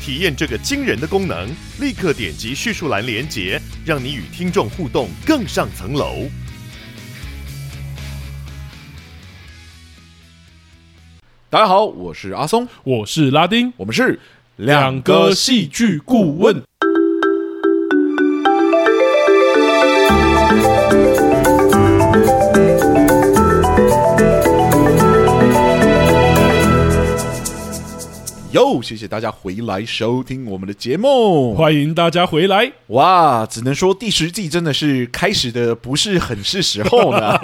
体验这个惊人的功能，立刻点击叙述栏连接，让你与听众互动更上层楼。大家好，我是阿松，我是拉丁，我们是两个戏剧顾问。哟，谢谢大家回来收听我们的节目，欢迎大家回来。哇，只能说第十季真的是开始的不是很是时候呢。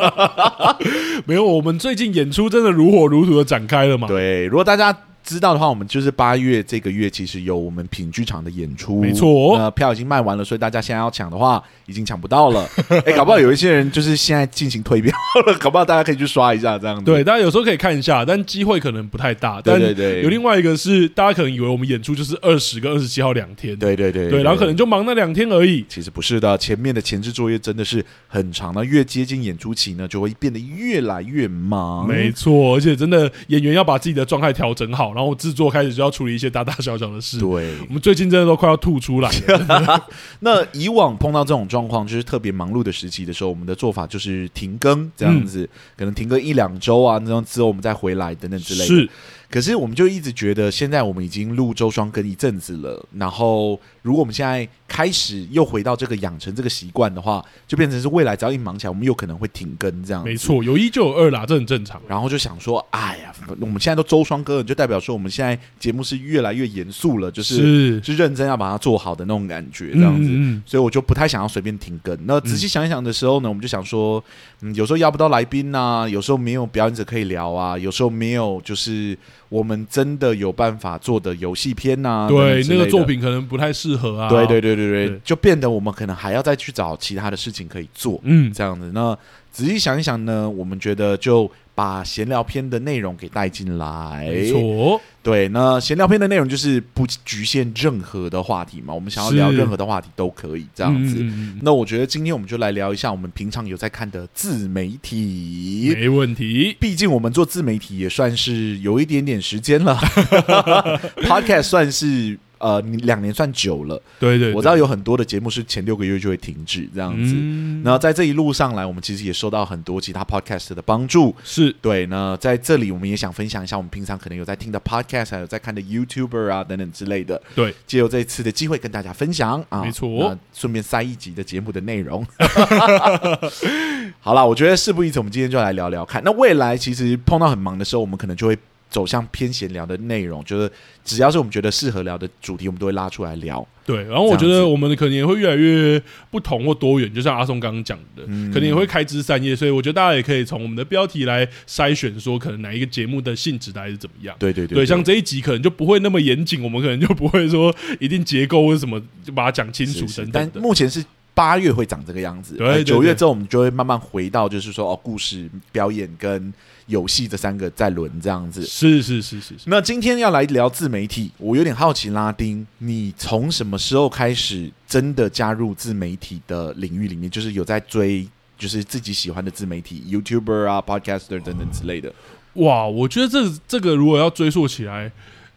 没有，我们最近演出真的如火如荼的展开了嘛？对，如果大家。知道的话，我们就是八月这个月，其实有我们品剧场的演出，没错。那票已经卖完了，所以大家现在要抢的话，已经抢不到了。哎，搞不好有一些人就是现在进行退票了，搞不好大家可以去刷一下这样子。对，大家有时候可以看一下，但机会可能不太大。对对对。有另外一个是，大家可能以为我们演出就是二十跟二十七号两天。对对对。对，然后可能就忙那两天而已。其实不是的，前面的前置作业真的是很长那，越接近演出期呢，就会变得越来越忙。没错，而且真的演员要把自己的状态调整好，然后制作开始。就要处理一些大大小小的事。对，我们最近真的都快要吐出来了。那以往碰到这种状况，就是特别忙碌的时期的时候，我们的做法就是停更这样子，嗯、可能停个一两周啊，那样之后我们再回来等等之类的。是。可是我们就一直觉得，现在我们已经录周双更一阵子了，然后如果我们现在开始又回到这个养成这个习惯的话，就变成是未来只要一忙起来，我们有可能会停更这样。没错，有一就有二啦，这很正常。然后就想说，哎呀，我们现在都周双更了，就代表说我们现在节目是越来越严肃了，就是是认真要把它做好的那种感觉，这样子。嗯嗯，所以我就不太想要随便停更。那仔细想一想的时候呢，我们就想说，嗯，有时候邀不到来宾呐，有时候没有表演者可以聊啊，有时候没有就是。我们真的有办法做的游戏片呐、啊？对，那个作品可能不太适合啊。对对对对对，对就变得我们可能还要再去找其他的事情可以做。嗯，这样子。那仔细想一想呢，我们觉得就。把闲聊篇的内容给带进来，没错。对，那闲聊篇的内容就是不局限任何的话题嘛，我们想要聊任何的话题都可以这样子。嗯、那我觉得今天我们就来聊一下我们平常有在看的自媒体，没问题。毕竟我们做自媒体也算是有一点点时间了，Podcast 算是。呃，你两年算久了，对，对对，我知道有很多的节目是前六个月就会停止这样子。嗯，然后在这一路上来，我们其实也收到很多其他 podcast 的帮助，是对。那在这里，我们也想分享一下我们平常可能有在听的 podcast，还有在看的 YouTuber 啊等等之类的。对，借由这一次的机会跟大家分享啊，没错，顺便塞一集的节目的内容。好了，我觉得事不宜迟，我们今天就来聊聊看。那未来其实碰到很忙的时候，我们可能就会。走向偏闲聊的内容，就是只要是我们觉得适合聊的主题，我们都会拉出来聊。对，然后我觉得我们可能也会越来越不同或多元，就像阿松刚刚讲的，嗯、可能也会开枝散叶。所以我觉得大家也可以从我们的标题来筛选，说可能哪一个节目的性质大概是怎么样。对对对，像这一集可能就不会那么严谨，我们可能就不会说一定结构或者什么就把它讲清楚等等。但目前是八月会长这个样子，对，九月之后我们就会慢慢回到，就是说哦，故事表演跟。游戏这三个在轮这样子，是是是是是。那今天要来聊自媒体，我有点好奇，拉丁，你从什么时候开始真的加入自媒体的领域里面？就是有在追，就是自己喜欢的自媒体，YouTuber 啊、Podcaster 等等之类的。哇，我觉得这这个如果要追溯起来。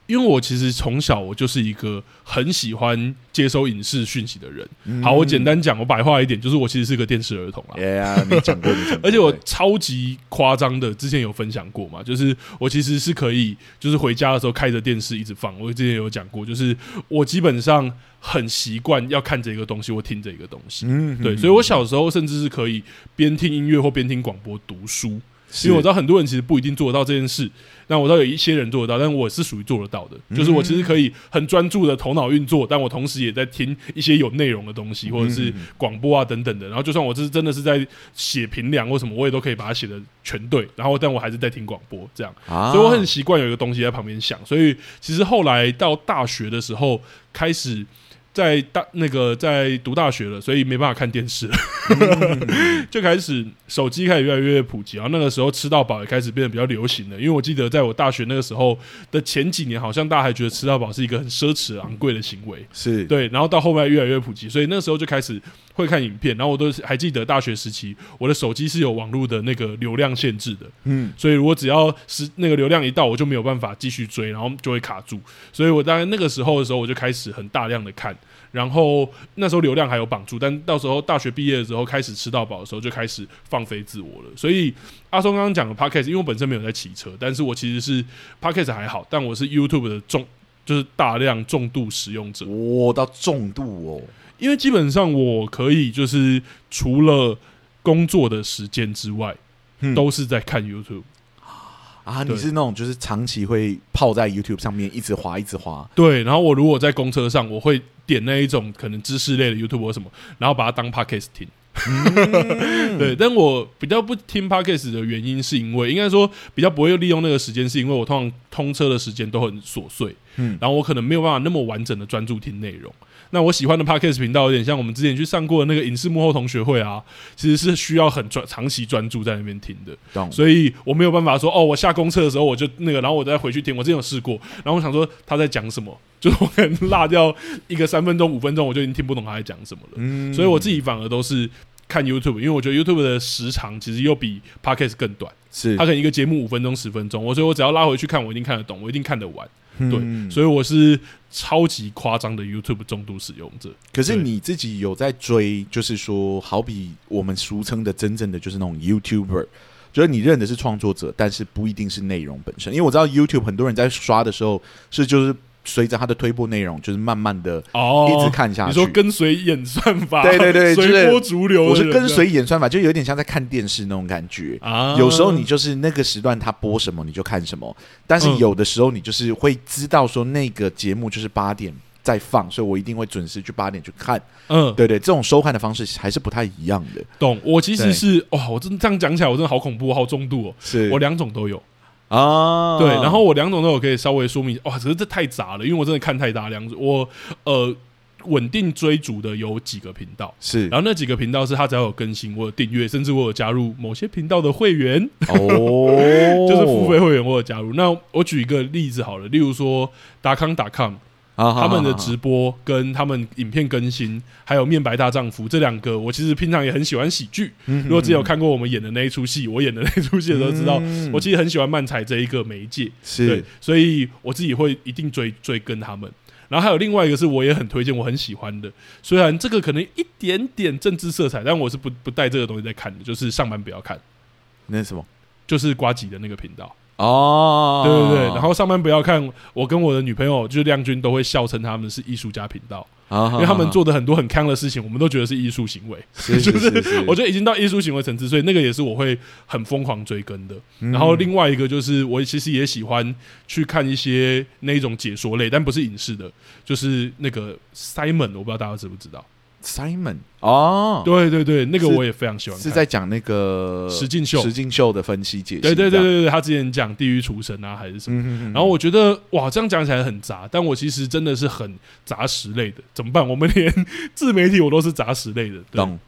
因为我其实从小我就是一个很喜欢接收影视讯息的人。嗯、好，我简单讲，我白话一点，就是我其实是个电视儿童啦。哎呀，你讲过，你讲过。而且我超级夸张的，之前有分享过嘛，就是我其实是可以，就是回家的时候开着电视一直放。我之前有讲过，就是我基本上很习惯要看这个东西，或听这个东西。嗯，对，所以我小时候甚至是可以边听音乐或边听广播读书。因为我知道很多人其实不一定做得到这件事。那我知道有一些人做得到，但我是属于做得到的。就是我其实可以很专注的头脑运作，但我同时也在听一些有内容的东西，或者是广播啊等等的。然后就算我这是真的是在写评量或什么，我也都可以把它写的全对。然后但我还是在听广播这样，所以我很习惯有一个东西在旁边响。所以其实后来到大学的时候开始。在大那个在读大学了，所以没办法看电视了，就开始手机开始越来越普及，然后那个时候吃到饱也开始变得比较流行了。因为我记得在我大学那个时候的前几年，好像大家还觉得吃到饱是一个很奢侈、昂贵的行为，是对。然后到后面越来越普及，所以那个时候就开始会看影片。然后我都还记得大学时期，我的手机是有网络的那个流量限制的，嗯，所以如果只要是那个流量一到，我就没有办法继续追，然后就会卡住。所以我大概那个时候的时候，我就开始很大量的看。然后那时候流量还有绑住，但到时候大学毕业的时候开始吃到饱的时候，就开始放飞自我了。所以阿松刚刚讲的 Podcast，因为我本身没有在骑车，但是我其实是 Podcast 还好，但我是 YouTube 的重，就是大量重度使用者。哇，到重度哦！因为基本上我可以就是除了工作的时间之外，嗯、都是在看 YouTube。啊，你是那种就是长期会泡在 YouTube 上面一直滑一直滑。对，然后我如果在公车上，我会点那一种可能知识类的 YouTube 或什么，然后把它当 Podcast 听。嗯、对，但我比较不听 Podcast 的原因，是因为应该说比较不会利用那个时间，是因为我通常通车的时间都很琐碎，嗯，然后我可能没有办法那么完整的专注听内容。那我喜欢的 Podcast 频道有点像我们之前去上过的那个影视幕后同学会啊，其实是需要很专长期专注在那边听的，懂所以我没有办法说哦，我下公厕的时候我就那个，然后我再回去听。我之前有试过，然后我想说他在讲什么，就是我可能落掉一个三分钟、五分钟，我就已经听不懂他在讲什么了。嗯，所以我自己反而都是看 YouTube，因为我觉得 YouTube 的时长其实又比 Podcast 更短，是它可能一个节目五分钟、十分钟，我所以我只要拉回去看，我一定看得懂，我一定看得完。对，所以我是超级夸张的 YouTube 重度使用者。可是你自己有在追，就是说，好比我们俗称的真正的就是那种 YouTuber，就是你认的是创作者，但是不一定是内容本身。因为我知道 YouTube 很多人在刷的时候是就是。随着他的推播内容，就是慢慢的哦，一直看下去。你说跟随演算法，对对对，随波逐流。我是跟随演算法，就有点像在看电视那种感觉啊。有时候你就是那个时段他播什么你就看什么，但是有的时候你就是会知道说那个节目就是八点在放，所以我一定会准时去八点去看。嗯，对对，这种收看的方式还是不太一样的。懂？我其实是哇，我真的这样讲起来，我真的好恐怖，好重度哦。是我两种都有。啊，对，然后我两种都有可以稍微说明，哇，只是这太杂了，因为我真的看太大量，我呃稳定追逐的有几个频道。是，然后那几个频道是他只要有更新，我有订阅，甚至我有加入某些频道的会员，哦，就是付费会员，我有加入。那我举一个例子好了，例如说达康达康。他们的直播跟他们影片更新，还有《面白大丈夫》这两个，我其实平常也很喜欢喜剧。如果之前有看过我们演的那一出戏，我演的那一出戏的时候，知道我其实很喜欢漫才这一个媒介。是对，所以我自己会一定追追跟他们。然后还有另外一个是我也很推荐，我很喜欢的，虽然这个可能一点点政治色彩，但我是不不带这个东西在看的，就是上班不要看。那是什么？就是瓜吉的那个频道。哦，对对对，然后上班不要看，我跟我的女朋友就是亮君都会笑称他们是艺术家频道，因为他们做的很多很康的事情，我们都觉得是艺术行为，就是我觉得已经到艺术行为层次，所以那个也是我会很疯狂追更的。然后另外一个就是我其实也喜欢去看一些那种解说类，但不是影视的，就是那个 Simon，我不知道大家知不知道。Simon 哦，对对对，那个我也非常喜欢，是在讲那个石进秀，石进秀的分析解析。对对对对对，他之前讲地狱厨神啊，还是什么？嗯、哼哼，然后我觉得哇，这样讲起来很杂，但我其实真的是很杂食类的，怎么办？我们连自媒体我都是杂食类的，对。懂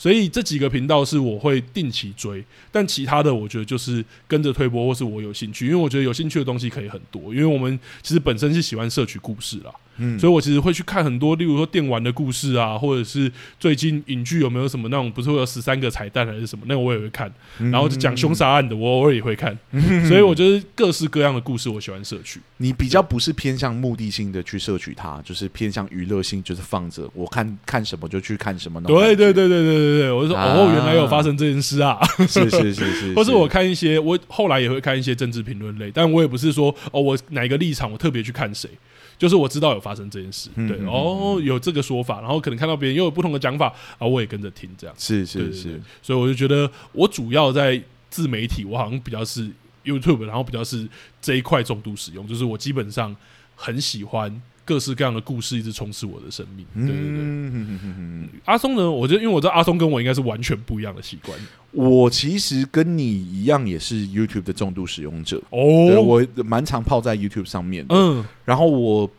所以这几个频道是我会定期追，但其他的我觉得就是跟着推播，或是我有兴趣，因为我觉得有兴趣的东西可以很多，因为我们其实本身是喜欢摄取故事啦。嗯，所以我其实会去看很多，例如说电玩的故事啊，或者是最近影剧有没有什么那种不是会有十三个彩蛋还是什么，那个我也会看。然后就讲凶杀案的，我偶尔也会看。所以我觉得各式各样的故事我喜欢摄取。你比较不是偏向目的性的去摄取它，就是偏向娱乐性，就是放着我看看什么就去看什么。对对对对对对对，我就说哦，原来有发生这件事啊！是是是 是，或是我看一些，我后来也会看一些政治评论类，但我也不是说哦，我哪个立场我特别去看谁。就是我知道有发生这件事，对，嗯、哦，有这个说法，然后可能看到别人又有不同的讲法，啊，我也跟着听，这样。是是是，所以我就觉得我主要在自媒体，我好像比较是 YouTube，然后比较是这一块重度使用，就是我基本上很喜欢各式各样的故事一直充斥我的生命。对对对，嗯、阿松呢？我觉得，因为我知道阿松跟我应该是完全不一样的习惯。我其实跟你一样，也是 YouTube 的重度使用者哦，我蛮常泡在 YouTube 上面的。嗯，然后我。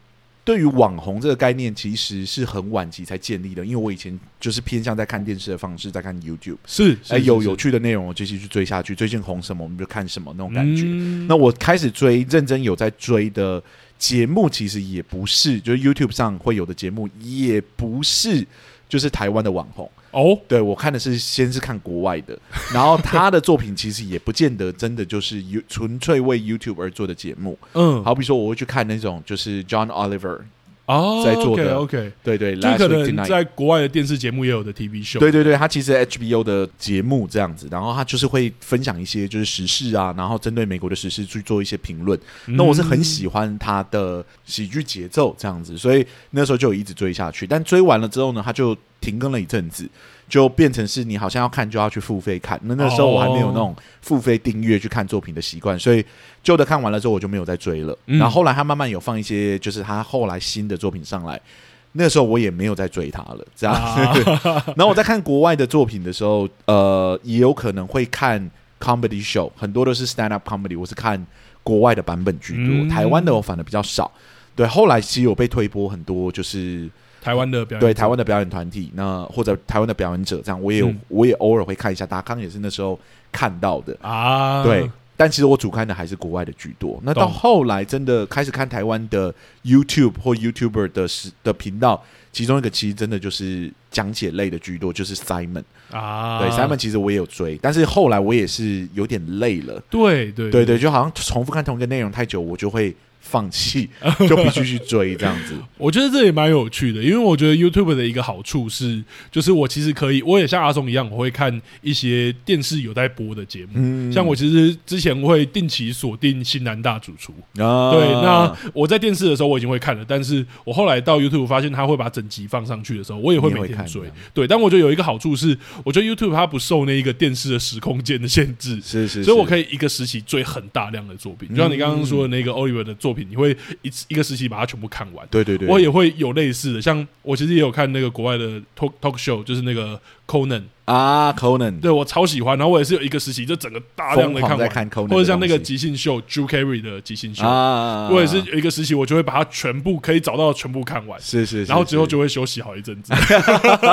对于网红这个概念，其实是很晚期才建立的。因为我以前就是偏向在看电视的方式，在看 YouTube，是哎有有趣的内容，我就继续追下去。最近红什么，我们就看什么那种感觉。嗯、那我开始追，认真有在追的节目，其实也不是，就是 YouTube 上会有的节目，也不是，就是台湾的网红。哦，对，我看的是先是看国外的，然后他的作品其实也不见得真的就是纯粹为 YouTube 而做的节目。嗯，好比说我会去看那种就是 John Oliver。哦，在做的 OK，, okay 对对，就可能在国外的电视节目也有的 TV show，对对对，他其实 HBO 的节目这样子，然后他就是会分享一些就是时事啊，然后针对美国的时事去做一些评论。嗯、那我是很喜欢他的喜剧节奏这样子，所以那时候就一直追下去。但追完了之后呢，他就停更了一阵子。就变成是你好像要看就要去付费看，那那时候我还没有那种付费订阅去看作品的习惯，所以旧的看完了之后我就没有再追了。然后后来他慢慢有放一些，就是他后来新的作品上来，那个时候我也没有再追他了。这样，然后我在看国外的作品的时候，呃，也有可能会看 comedy show，很多都是 stand up comedy，我是看国外的版本居多，台湾的我反而比较少。对，后来其实有被推播很多，就是。台湾的表演对台湾的表演团体，那或者台湾的表演者，这样我也有，嗯、我也偶尔会看一下。达康也是那时候看到的啊，对。但其实我主看的还是国外的居多。那到后来真的开始看台湾的 YouTube 或 YouTuber 的的频道，其中一个其实真的就是讲解类的居多，就是 Simon 啊。对，Simon 其实我也有追，但是后来我也是有点累了。对对对对，就好像重复看同一个内容太久，我就会。放弃 就必须去追这样子，我觉得这也蛮有趣的，因为我觉得 YouTube 的一个好处是，就是我其实可以，我也像阿松一样，我会看一些电视有在播的节目，嗯、像我其实之前会定期锁定《新南大主厨》啊，对，那我在电视的时候我已经会看了，但是我后来到 YouTube 发现他会把整集放上去的时候，我也会每天追，对，但我觉得有一个好处是，我觉得 YouTube 它不受那一个电视的时空间的限制，是，是是，所以我可以一个时期追很大量的作品，就像你刚刚说的那个 Oliver 的作品。你会一次一个时期把它全部看完，对对对，我也会有类似的，像我其实也有看那个国外的 talk talk show，就是那个 Conan。啊，Conan，对我超喜欢，然后我也是有一个时期，就整个大量的看完，看 cohn 或者像那个即兴秀，Drew Carey 的即兴秀，啊，我也是有一个时期，我就会把它全部可以找到全部看完，是是，然后之后就会休息好一阵子。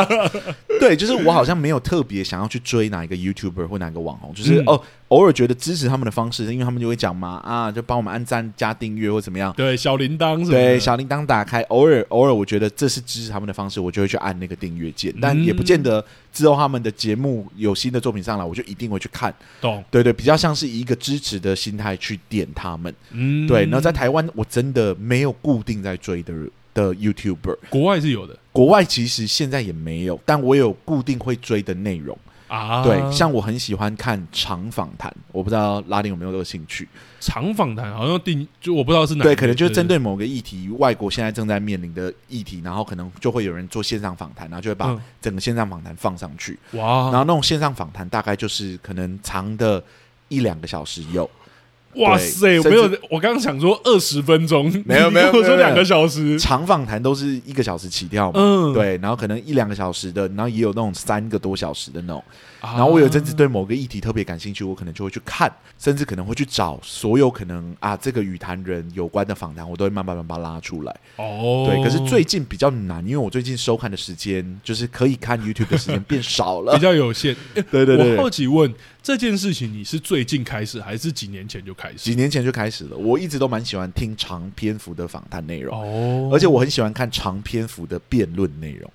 对，就是我好像没有特别想要去追哪一个 YouTuber 或哪个网红，就是哦，偶尔觉得支持他们的方式，因为他们就会讲嘛，啊，就帮我们按赞加订阅或怎么样，对，小铃铛，对，小铃铛打开，偶尔偶尔我觉得这是支持他们的方式，我就会去按那个订阅键，但也不见得之后他们的节目有。新的作品上来，我就一定会去看。懂，对对，比较像是以一个支持的心态去点他们。嗯，对。然后在台湾，我真的没有固定在追的的 YouTuber，国外是有的。国外其实现在也没有，但我有固定会追的内容。啊，对，像我很喜欢看长访谈，我不知道拉丁有没有这个兴趣。长访谈好像定就我不知道是哪，对，可能就是针对某个议题，外国现在正在面临的议题，然后可能就会有人做线上访谈，然后就会把整个线上访谈放上去。哇，然后那种线上访谈大概就是可能长的一两个小时有。哇塞，没有，我刚刚想说二十分钟，没有没有，我说两个小时，长访谈都是一个小时起跳嘛，嗯，对，然后可能一两个小时的，然后也有那种三个多小时的那种。然后我有阵子对某个议题特别感兴趣，我可能就会去看，甚至可能会去找所有可能啊这个与谈人有关的访谈，我都会慢慢慢慢拉出来。哦，对，可是最近比较难，因为我最近收看的时间就是可以看 YouTube 的时间变少了，比较有限。对对对，我好奇问这件事情，你是最近开始，还是几年前就开始？几年前就开始了。我一直都蛮喜欢听长篇幅的访谈内容，哦，而且我很喜欢看长篇幅的辩论内容。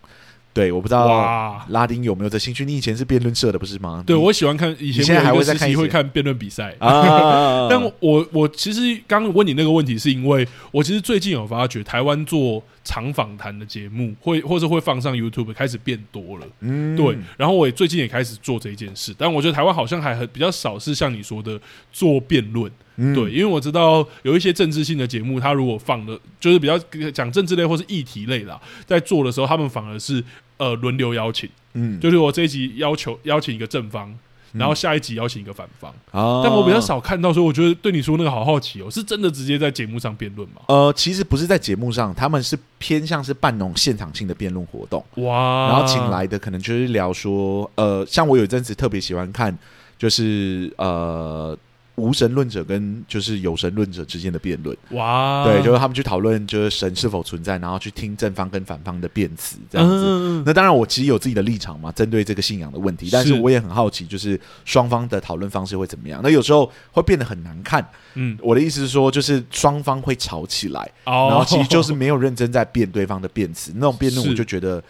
对，我不知道拉丁有没有这兴趣。你以前是辩论社的，不是吗？对，我喜欢看，以前现在还会在看，会看辩论比赛啊。但我我其实刚问你那个问题，是因为我其实最近有发觉，台湾做长访谈的节目，会或者会放上 YouTube，开始变多了。嗯，对。然后我也最近也开始做这一件事，但我觉得台湾好像还很比较少，是像你说的做辩论。嗯、对，因为我知道有一些政治性的节目，他如果放的，就是比较讲政治类或是议题类的，在做的时候，他们反而是呃轮流邀请，嗯，就是我这一集要求邀请一个正方，然后下一集邀请一个反方。啊，但我比较少看到，说我觉得对你说那个好好奇哦，是真的直接在节目上辩论吗？呃，其实不是在节目上，他们是偏向是办那种现场性的辩论活动。哇，然后请来的可能就是聊说，呃，像我有一阵子特别喜欢看，就是呃。无神论者跟就是有神论者之间的辩论，哇，对，就是他们去讨论就是神是否存在，然后去听正方跟反方的辩词这样子。嗯、那当然，我其实有自己的立场嘛，针对这个信仰的问题，但是我也很好奇，就是双方的讨论方式会怎么样？那有时候会变得很难看。嗯，我的意思是说，就是双方会吵起来，哦、然后其实就是没有认真在辩对方的辩词，那种辩论我就觉得。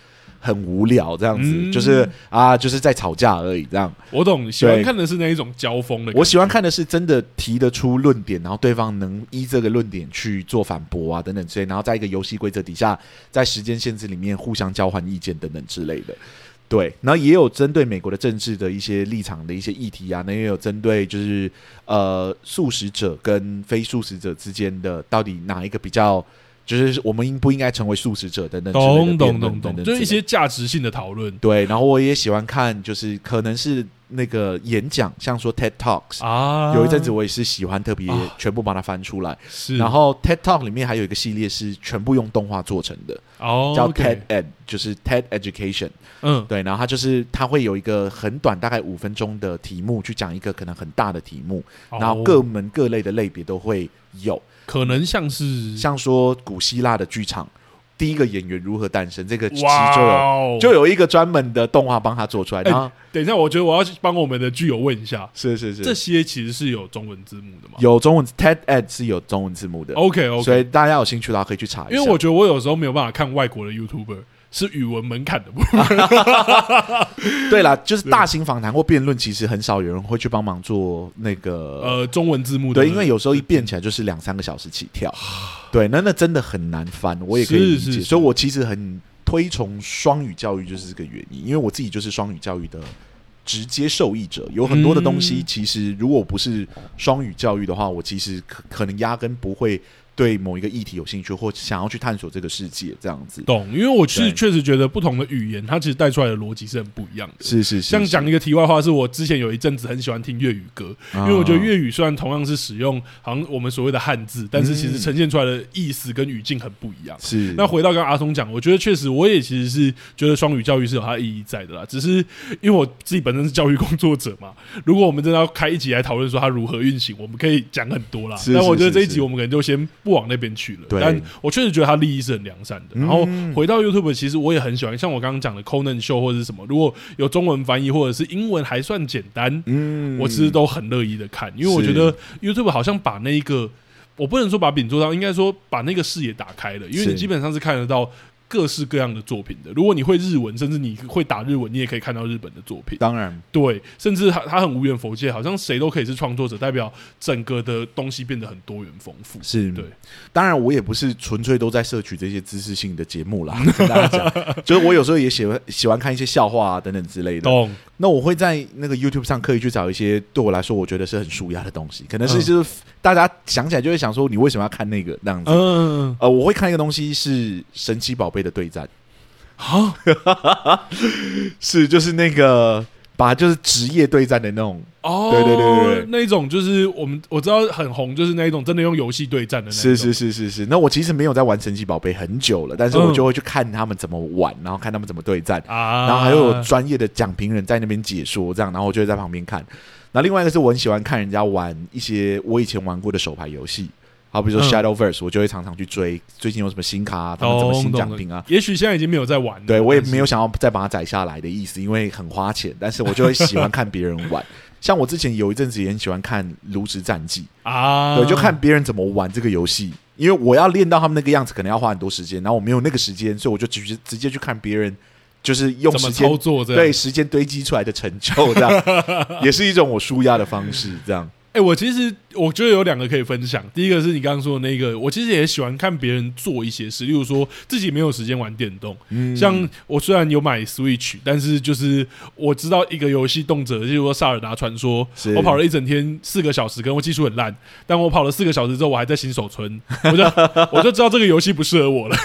很无聊，这样子、嗯、就是啊，就是在吵架而已。这样，我懂。喜欢看的是那一种交锋的。我喜欢看的是真的提得出论点，然后对方能依这个论点去做反驳啊，等等之类。然后在一个游戏规则底下，在时间限制里面互相交换意见等等之类的。对，然后也有针对美国的政治的一些立场的一些议题啊，那也有针对就是呃素食者跟非素食者之间的到底哪一个比较。就是我们应不应该成为素食者等等，懂懂懂懂，就是一些价值性的讨论。对，然后我也喜欢看，就是可能是那个演讲，像说 TED Talks 啊，有一阵子我也是喜欢特别全部把它翻出来。是，然后 TED Talk 里面还有一个系列是全部用动画做成的，哦，叫 TED Ed，就是 TED Education。嗯，对，然后它就是它会有一个很短，大概五分钟的题目去讲一个可能很大的题目，然后各门各类的类别都会有。可能像是像说古希腊的剧场，第一个演员如何诞生，这个其实就有、哦、就有一个专门的动画帮他做出来的。欸、等一下，我觉得我要帮我们的剧友问一下，是是是，这些其实是有中文字幕的吗？有中文，TED Ed 是有中文字幕的。OK OK，所以大家有兴趣的话可以去查一下。因为我觉得我有时候没有办法看外国的 YouTuber。是语文门槛的部分。对啦，就是大型访谈或辩论，其实很少有人会去帮忙做那个呃中文字幕的。对，因为有时候一变起来就是两三个小时起跳。对，那那真的很难翻，我也可以理解。是是是，所以我其实很推崇双语教育，就是这个原因。因为我自己就是双语教育的直接受益者，有很多的东西，其实如果不是双语教育的话，我其实可可能压根不会。对某一个议题有兴趣，或想要去探索这个世界，这样子懂？因为我是确实觉得不同的语言，它其实带出来的逻辑是很不一样的。是是是，像讲一个题外话，是我之前有一阵子很喜欢听粤语歌，因为我觉得粤语虽然同样是使用好像我们所谓的汉字，但是其实呈现出来的意思跟语境很不一样。是。那回到刚刚阿松讲，我觉得确实我也其实是觉得双语教育是有它的意义在的啦。只是因为我自己本身是教育工作者嘛，如果我们真的要开一集来讨论说它如何运行，我们可以讲很多啦。但我觉得这一集我们可能就先不往那边去了。但我确实觉得他利益是很良善的。然后回到 YouTube，其实我也很喜欢，像我刚刚讲的 Conan Show 或者是什么，如果有中文翻译或者是英文还算简单，嗯，我其实都很乐意的看，因为我觉得 YouTube 好像把那一个，我不能说把饼做到，应该说把那个视野打开了，因为你基本上是看得到。各式各样的作品的，如果你会日文，甚至你会打日文，你也可以看到日本的作品。当然，对，甚至他他很无缘佛界，好像谁都可以是创作者，代表整个的东西变得很多元丰富。是对，当然我也不是纯粹都在摄取这些知识性的节目啦，跟 大家讲，就是我有时候也喜欢喜欢看一些笑话啊等等之类的。懂。那我会在那个 YouTube 上刻意去找一些对我来说我觉得是很舒压的东西，可能是就是大家想起来就会想说，你为什么要看那个那样子？嗯，呃，我会看一个东西是神奇宝贝的对战，啊，是就是那个。把就是职业对战的那种哦，对对对对，那一种就是我们我知道很红，就是那一种真的用游戏对战的那种。是是是是是。那我其实没有在玩神奇宝贝很久了，但是我就会去看他们怎么玩，然后看他们怎么对战啊，然后还有专业的讲评人在那边解说这样，然后我就会在旁边看。那另外一个是我很喜欢看人家玩一些我以前玩过的手牌游戏。好，比如说 Shadowverse，我就会常常去追最近有什么新卡啊，他们怎么新奖品啊？也许现在已经没有在玩了，对我也没有想要再把它载下来的意思，因为很花钱。但是我就会喜欢看别人玩，像我之前有一阵子也很喜欢看《炉石战记》啊，对，就看别人怎么玩这个游戏，因为我要练到他们那个样子，可能要花很多时间，然后我没有那个时间，所以我就直接直接去看别人，就是用时间操作，对时间堆积出来的成就，这样。也是一种我舒压的方式，这样。哎、欸，我其实我觉得有两个可以分享。第一个是你刚刚说的那个，我其实也喜欢看别人做一些事，例如说自己没有时间玩电动。嗯，像我虽然有买 Switch，但是就是我知道一个游戏动辄，例如说《萨尔达传说》，我跑了一整天四个小时，可能我技术很烂，但我跑了四个小时之后，我还在新手村，我就 我就知道这个游戏不适合我了。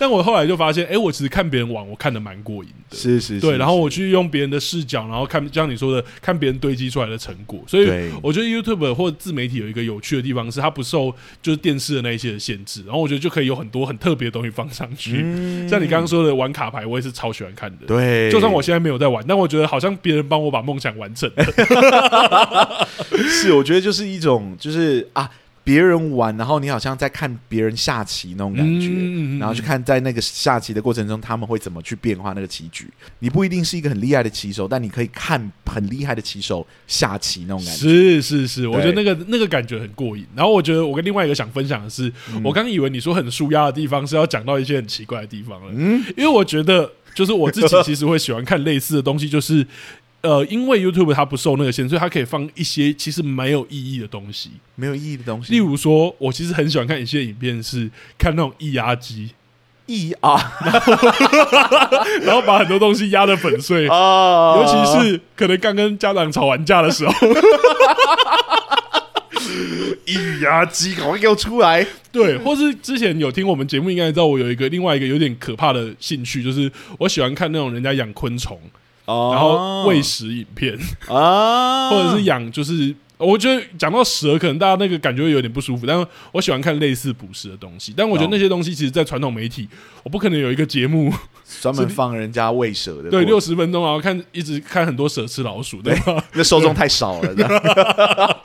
但我后来就发现，哎，我其实看别人玩，我看的蛮过瘾的。是是，对。然后我去用别人的视角，然后看，就像你说的，看别人堆积出来的成果。所以我觉得 YouTube 或者自媒体有一个有趣的地方，是它不受就是电视的那一些的限制。然后我觉得就可以有很多很特别的东西放上去。像你刚刚说的玩卡牌，我也是超喜欢看的。对，就算我现在没有在玩，但我觉得好像别人帮我把梦想完成了。是，我觉得就是一种，就是啊。别人玩，然后你好像在看别人下棋那种感觉，嗯、然后去看在那个下棋的过程中，他们会怎么去变化那个棋局。你不一定是一个很厉害的棋手，但你可以看很厉害的棋手下棋那种感觉。是是是，我觉得那个那个感觉很过瘾。然后我觉得我跟另外一个想分享的是，嗯、我刚以为你说很舒压的地方是要讲到一些很奇怪的地方了，嗯，因为我觉得就是我自己其实会喜欢看类似的东西，就是。呃，因为 YouTube 它不受那个限制，所以它可以放一些其实没有意义的东西，没有意义的东西。例如说，我其实很喜欢看一些影片，是看那种液压机，液压，然后把很多东西压得粉碎啊，尤其是可能刚跟家长吵完架的时候，液压机赶快给我出来。对，或是之前有听我们节目，应该知道我有一个另外一个有点可怕的兴趣，就是我喜欢看那种人家养昆虫。然后喂食影片啊，或者是养，就是我觉得讲到蛇，可能大家那个感觉会有点不舒服。但是我喜欢看类似捕食的东西，但我觉得那些东西其实，在传统媒体，我不可能有一个节目专门放人家喂蛇的，对，六十分钟，然后看一直看很多蛇吃老鼠，对吧？那受众太少了。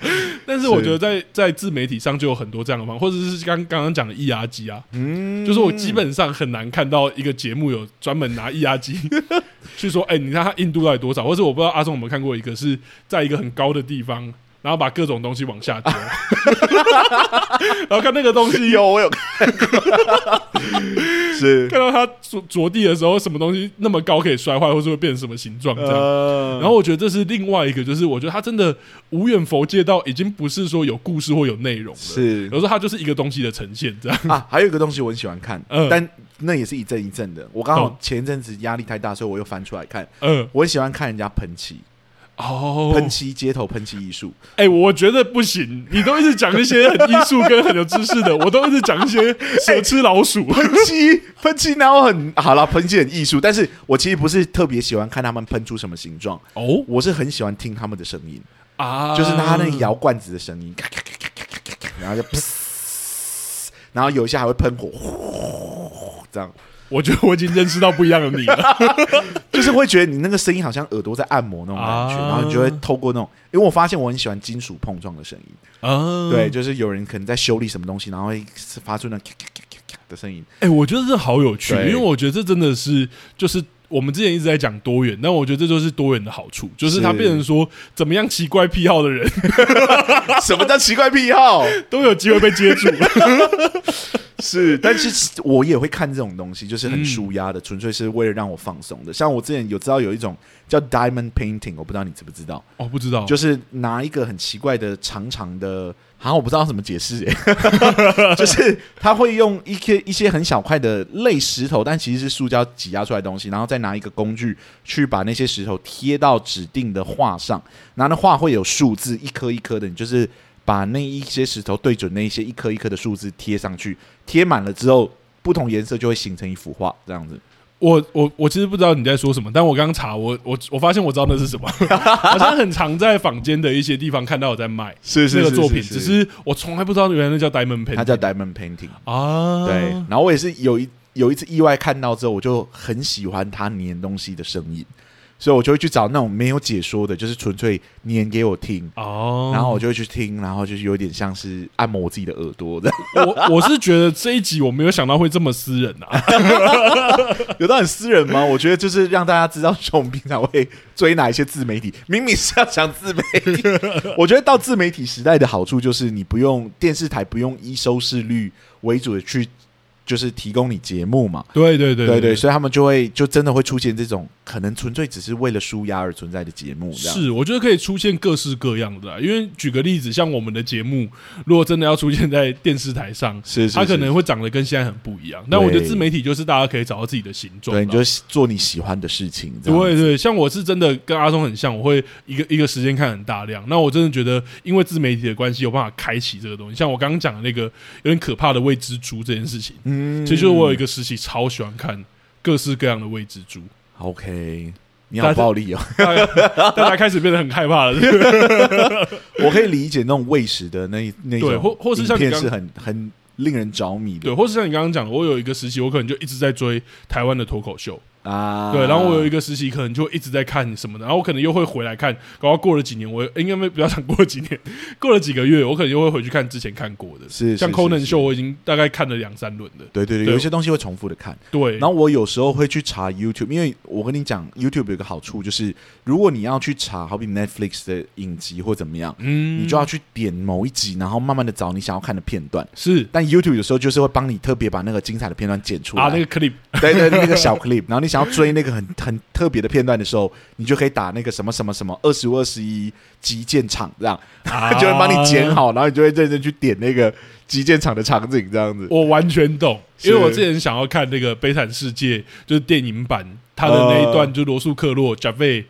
但是我觉得在在自媒体上就有很多这样的方法，或者是刚刚刚讲的液压机啊，嗯，就是我基本上很难看到一个节目有专门拿液压机。去说，哎、欸，你看它硬度到底多少？或者我不知道阿松有没有看过一个，是在一个很高的地方，然后把各种东西往下丢，然后看那个东西 有我有看过，是看到它着着地的时候，什么东西那么高可以摔坏，或是会变成什么形状这样。呃、然后我觉得这是另外一个，就是我觉得它真的无远佛界到已经不是说有故事或有内容了，是有时候它就是一个东西的呈现这样啊。还有一个东西我很喜欢看，呃、但。那也是一阵一阵的。我刚好前一阵子压力太大，所以我又翻出来看。嗯，我很喜欢看人家喷漆。哦，喷漆街头喷漆艺术。哎，我觉得不行。你都一直讲一些很艺术跟很有知识的，我都一直讲一些 蛇吃老鼠。喷漆，喷漆，然后很好了，喷漆很艺术。但是我其实不是特别喜欢看他们喷出什么形状。哦，我是很喜欢听他们的声音啊，就是他那个摇罐子的声音，咔咔咔咔咔咔咔，然后就噗。然后有一些还会喷火，呼，这样。我觉得我已经认识到不一样的你了，就是会觉得你那个声音好像耳朵在按摩那种感觉，啊、然后你就会透过那种，因为我发现我很喜欢金属碰撞的声音啊，对，就是有人可能在修理什么东西，然后会发出那咔咔咔咔咔的声音。哎、欸，我觉得这好有趣，因为我觉得这真的是就是。我们之前一直在讲多元，但我觉得这就是多元的好处，就是它变成说怎么样奇怪癖好的人，什么叫奇怪癖好，都有机会被接住。是，但是我也会看这种东西，就是很舒压的，纯、嗯、粹是为了让我放松的。像我之前有知道有一种叫 diamond painting，我不知道你知不知道？哦，不知道，就是拿一个很奇怪的长长的。好像我不知道怎么解释诶，就是他会用一些一些很小块的类石头，但其实是塑胶挤压出来的东西，然后再拿一个工具去把那些石头贴到指定的画上，然后那画会有数字，一颗一颗的，你就是把那一些石头对准那一些一颗一颗的数字贴上去，贴满了之后，不同颜色就会形成一幅画，这样子。我我我其实不知道你在说什么，但我刚刚查，我我我发现我知道那是什么，好像很常在坊间的一些地方看到我在卖，是是那个作品，只是我从来不知道原来那叫 diamond painting，它叫 diamond painting 啊，对，然后我也是有一有一次意外看到之后，我就很喜欢它粘东西的声音。所以我就会去找那种没有解说的，就是纯粹念给我听哦，然后我就会去听，然后就是有点像是按摩我自己的耳朵的。我我是觉得这一集我没有想到会这么私人啊，有到很私人吗？我觉得就是让大家知道说我们平常会追哪一些自媒体，明明是要讲自媒体。我觉得到自媒体时代的好处就是你不用电视台不用以收视率为主的去。就是提供你节目嘛，对对对对对，所以他们就会就真的会出现这种可能纯粹只是为了舒压而存在的节目。是，我觉得可以出现各式各样的啊，因为举个例子，像我们的节目，如果真的要出现在电视台上，是，是，是，它可能会长得跟现在很不一样。但我觉得自媒体就是大家可以找到自己的形状，对，你就做你喜欢的事情。对对，像我是真的跟阿松很像，我会一个一个时间看很大量。那我真的觉得，因为自媒体的关系，有办法开启这个东西。像我刚刚讲的那个有点可怕的未知猪这件事情。嗯嗯，其实就是我有一个时期超喜欢看各式各样的未知猪。OK，你好暴力哦！大家开始变得很害怕了。我可以理解那种喂食的那那种，或或是像你是很很令人着迷的，对，或是像你刚刚讲的，我有一个时期，我可能就一直在追台湾的脱口秀。啊，对，然后我有一个实习，可能就一直在看什么的，然后我可能又会回来看，然后过了几年，我应该没比较长，过了几年，过了几个月，我可能又会回去看之前看过的，是。像 Conan 秀，我已经大概看了两三轮的，对对对，有一些东西会重复的看，对，然后我有时候会去查 YouTube，因为我跟你讲，YouTube 有个好处就是，如果你要去查，好比 Netflix 的影集或怎么样，嗯，你就要去点某一集，然后慢慢的找你想要看的片段，是，但 YouTube 有时候就是会帮你特别把那个精彩的片段剪出来，啊，那个 clip，对对，那个小 clip，然后你想要追那个很。很特别的片段的时候，你就可以打那个什么什么什么二十五二十一击剑场这样，啊、就会帮你剪好，然后你就会认真去点那个击剑场的场景这样子。我完全懂，因为我之前想要看那个《悲惨世界》，就是电影版，它的那一段，就罗素克洛贾费。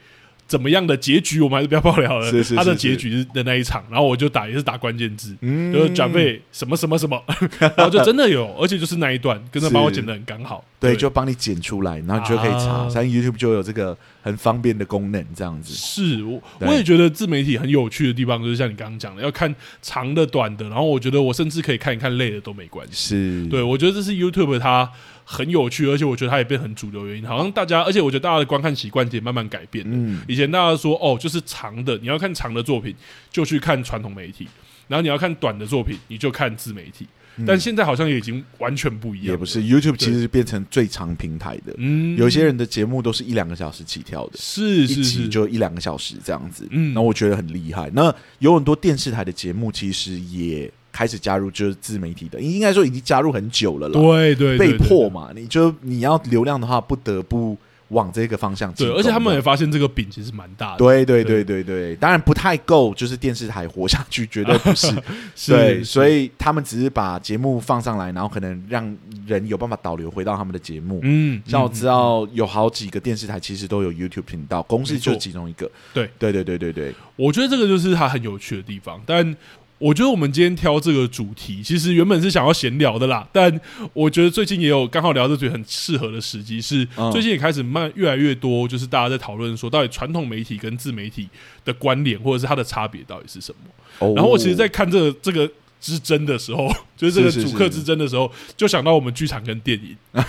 怎么样的结局，我们还是不要爆料了。是是他的结局的那一场，然后我就打，也是打关键字，嗯、就是准备什么什么什么，然后就真的有，而且就是那一段，跟着帮我剪的很刚好，对，对。就帮你剪出来，然后你就可以查，像、啊、YouTube 就有这个很方便的功能，这样子。是我我也觉得自媒体很有趣的地方，就是像你刚刚讲的，要看长的、短的，然后我觉得我甚至可以看一看累的都没关系。是，对我觉得这是 YouTube 它。很有趣，而且我觉得它也变很主流原因，好像大家，而且我觉得大家的观看习惯也慢慢改变。嗯，以前大家说哦，就是长的，你要看长的作品就去看传统媒体，然后你要看短的作品你就看自媒体。嗯、但现在好像也已经完全不一样。也不是 YouTube 其实变成最长平台的。嗯，有些人的节目都是一两个小时起跳的，是，是，是，一就一两个小时这样子。嗯，那我觉得很厉害。那有很多电视台的节目其实也。开始加入就是自媒体的，应该说已经加入很久了啦。对对，被迫嘛，你就你要流量的话，不得不往这个方向走。对，而且他们也发现这个饼其实蛮大的。对对对对对，当然不太够，就是电视台活下去绝对不是。对，所以他们只是把节目放上来，然后可能让人有办法导流回到他们的节目。嗯，像我知道有好几个电视台其实都有 YouTube 频道，公司就是其中一个。对对对对对对，我觉得这个就是它很有趣的地方，但。我觉得我们今天挑这个主题，其实原本是想要闲聊的啦。但我觉得最近也有刚好聊这嘴很适合的时机，是最近也开始慢越来越多，就是大家在讨论说，到底传统媒体跟自媒体的关联，或者是它的差别到底是什么。然后我其实，在看这个这个。之争的时候，就是这个主客之争的时候，就想到我们剧场跟电影。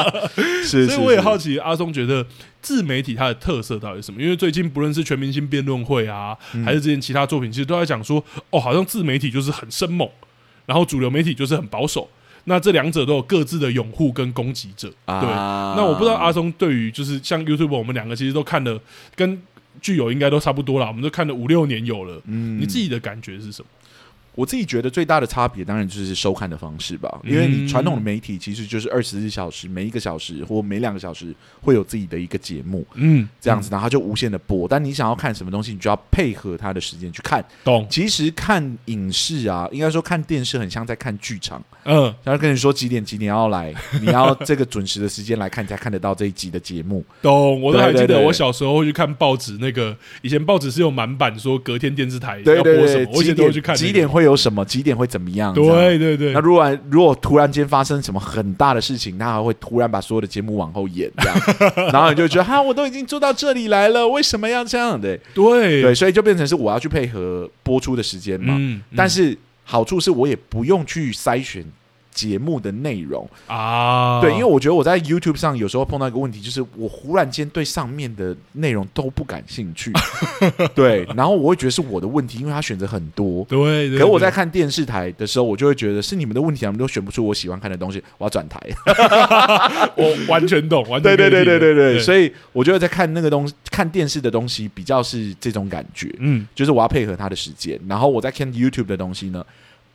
是，所以我也好奇，阿松觉得自媒体它的特色到底是什么？因为最近不论是全明星辩论会啊，还是之前其他作品，其实都在讲说，哦，好像自媒体就是很生猛，然后主流媒体就是很保守。那这两者都有各自的拥护跟攻击者。对，那我不知道阿松对于就是像 YouTube，我们两个其实都看了，跟剧友应该都差不多啦，我们都看了五六年有了。嗯，你自己的感觉是什么？我自己觉得最大的差别，当然就是收看的方式吧。因为你传统的媒体其实就是二十四小时，每一个小时或每两个小时会有自己的一个节目，嗯，这样子，然后它就无限的播。但你想要看什么东西，你就要配合它的时间去看。懂？其实看影视啊，应该说看电视很像在看剧场。嗯，然后跟你说几点几点要来，你要这个准时的时间来看，才看得到这一集的节目。懂？我都还记得我小时候会去看报纸，那个以前报纸是有满版说隔天电视台要播什么，我以前都会去看几点会。会有什么？几点会怎么样？对对对。那如果如果突然间发生什么很大的事情，他还会突然把所有的节目往后延，这样，然后你就觉得哈，我都已经做到这里来了，为什么要这样？对对对，所以就变成是我要去配合播出的时间嘛。嗯嗯、但是好处是我也不用去筛选。节目的内容。啊，对，因为我觉得我在 YouTube 上有时候碰到一个问题，就是我忽然间对上面的内容都不感兴趣，对，然后我会觉得是我的问题，因为他选择很多，对，可我在看电视台的时候，我就会觉得是你们的问题，他们都选不出我喜欢看的东西，我要转台。我完全懂，完全对对对对对对，所以我觉得在看那个东西，看电视的东西比较是这种感觉，嗯，就是我要配合他的时间，然后我在看 YouTube 的东西呢。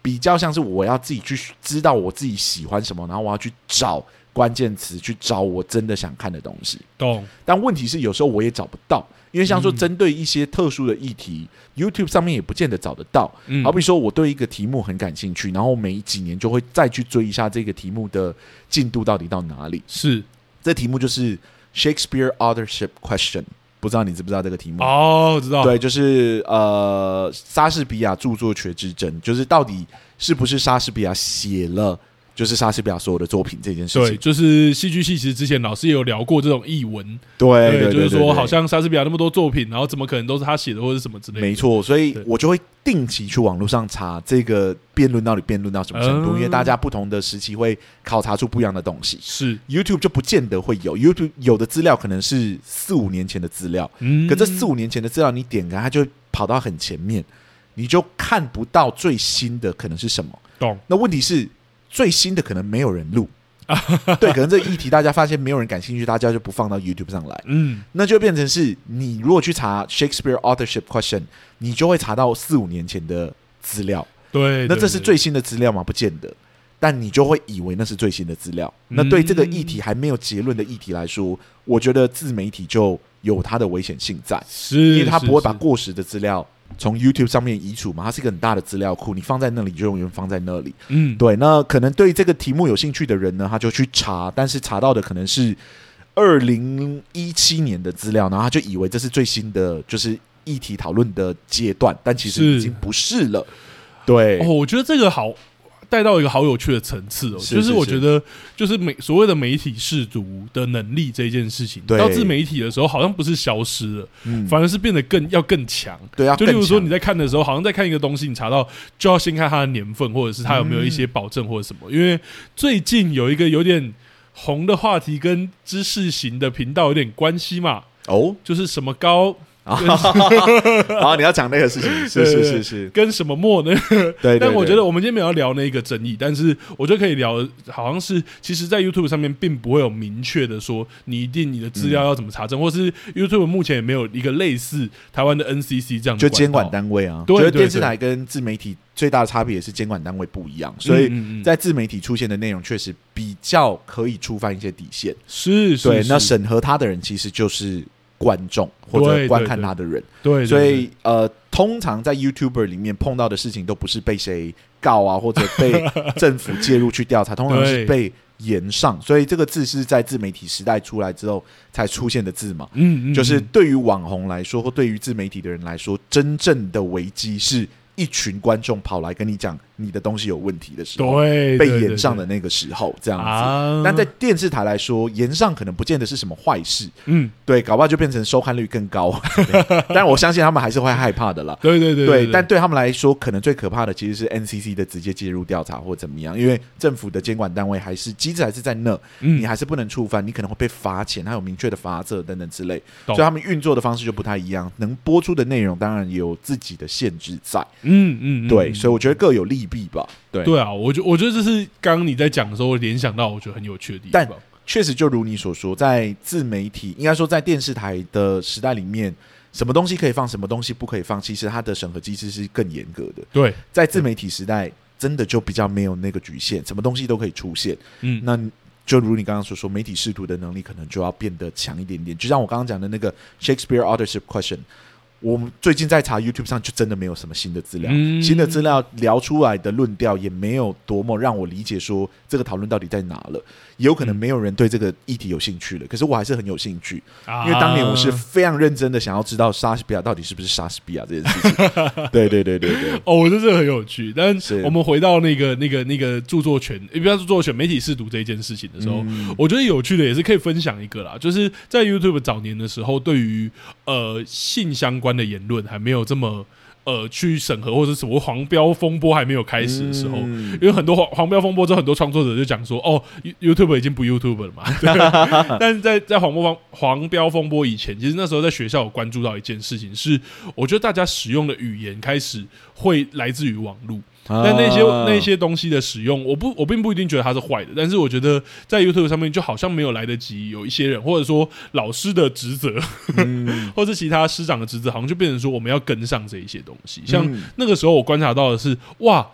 比较像是我要自己去知道我自己喜欢什么，然后我要去找关键词，去找我真的想看的东西。懂？但问题是有时候我也找不到，因为像说针对一些特殊的议题，嗯，YouTube 上面也不见得找得到。嗯，好比说我对一个题目很感兴趣，然后每几年就会再去追一下这个题目的进度到底到哪里。是，这题目就是 Shakespeare Authorship Question。不知道你知不知道这个题目？哦，我知道。对，就是呃，莎士比亚著作权之争，就是到底是不是莎士比亚写了就是莎士比亚所有的作品这件事情。对，就是戏剧系，其实之前老师也有聊过这种译文。对，对，就是说，好像莎士比亚那么多作品，然后怎么可能都是他写的，或者什么之类的。没错，所以我就会定期去网络上查这个辩论到底辩论到什么程度，因为大家不同的时期会考察出不一样的东西。是 YouTube 就不见得会有，YouTube 有的资料可能是四五年前的资料，可这四五年前的资料你点开，它就跑到很前面，你就看不到最新的可能是什么。懂？那问题是？最新的可能没有人录，对，可能这个议题大家发现没有人感兴趣，大家就不放到 YouTube 上来，嗯，那就变成是你如果去查 Shakespeare authorship question，你就会查到四五年前的资料，对，那这是最新的资料吗？不见得，但你就会以为那是最新的资料。那对这个议题还没有结论的议题来说，我觉得自媒体就有它的危险性在，是，因为它不会把过时的资料。从 YouTube 上面移除嘛，它是一个很大的资料库，你放在那里就永远放在那里。嗯，对。那可能对这个题目有兴趣的人呢，他就去查，但是查到的可能是二零一七年的资料，然后他就以为这是最新的，就是议题讨论的阶段，但其实已经不是了。对，哦，我觉得这个好。带到一个好有趣的层次哦，就是我觉得，就是媒所谓的媒体识读的能力这件事情，到自媒体的时候好像不是消失了，反而是变得更要更强。对啊，就例如说你在看的时候，好像在看一个东西，你查到就要先看它的年份，或者是它有没有一些保证或者什么。因为最近有一个有点红的话题，跟知识型的频道有点关系嘛。哦，就是什么高。啊！你要讲那个事情，是是是是，跟什么墨呢？对，但我觉得我们今天没有要聊那个争议，但是我觉得可以聊，好像是其实，在 YouTube 上面并不会有明确的说，你一定你的资料要怎么查证，或是 YouTube 目前也没有一个类似台湾的 NCC 这样的就监管单位啊。对，觉得电视台跟自媒体最大的差别也是监管单位不一样，所以在自媒体出现的内容确实比较可以触犯一些底线。是，对，那审核他的人其实就是。观众或者观看他的人，对，所以呃，通常在 YouTuber 里面碰到的事情都不是被谁告啊，或者被 政府介入去调查，通常是被延上。所以这个字是在自媒体时代出来之后才出现的字嘛。嗯，嗯，就是对于网红来说，或对于自媒体的人来说，真正的危机是一群观众跑来跟你讲。你的东西有问题的时候，对，被延上的那个时候，这样子。但在电视台来说，延上可能不见得是什么坏事。嗯，对，搞不好就变成收看率更高。但我相信他们还是会害怕的啦。对对对，对。但对他们来说，可能最可怕的其实是 NCC 的直接介入调查或怎么样，因为政府的监管单位还是机制还是在那，你还是不能触犯，你可能会被罚钱，还有明确的罚则等等之类。所以他们运作的方式就不太一样，能播出的内容当然也有自己的限制在。嗯嗯，对，所以我觉得各有利。弊吧，对对啊，我觉我觉得这是刚刚你在讲的时候联想到，我觉得很有趣的地方。但确实就如你所说，在自媒体应该说在电视台的时代里面，什么东西可以放，什么东西不可以放，其实它的审核机制是更严格的。对，在自媒体时代，真的就比较没有那个局限，什么东西都可以出现。嗯，那就如你刚刚所说，媒体试图的能力可能就要变得强一点点。就像我刚刚讲的那个 Shakespeare authorship question。我们最近在查 YouTube 上，就真的没有什么新的资料，嗯、新的资料聊出来的论调也没有多么让我理解说这个讨论到底在哪了。也有可能没有人对这个议题有兴趣了，可是我还是很有兴趣，因为当年我是非常认真的想要知道莎士比亚到底是不是莎士比亚这件事情。对对对对对，哦，我觉得这个很有趣。但是我们回到那个那个那个著作权，也不要著作权，媒体试读这一件事情的时候，嗯、我觉得有趣的也是可以分享一个啦，就是在 YouTube 早年的时候，对于呃性相关的言论还没有这么。呃，去审核或者什么黄标风波还没有开始的时候，嗯、因为很多黄黄标风波之后，很多创作者就讲说，哦，YouTube 已经不 YouTube 了嘛。但是在在黄标黄标风波以前，其实那时候在学校有关注到一件事情，是我觉得大家使用的语言开始会来自于网络。但那些那些东西的使用，我不我并不一定觉得它是坏的，但是我觉得在 YouTube 上面就好像没有来得及有一些人，或者说老师的职责，嗯、或者其他师长的职责，好像就变成说我们要跟上这一些东西。像那个时候我观察到的是，哇，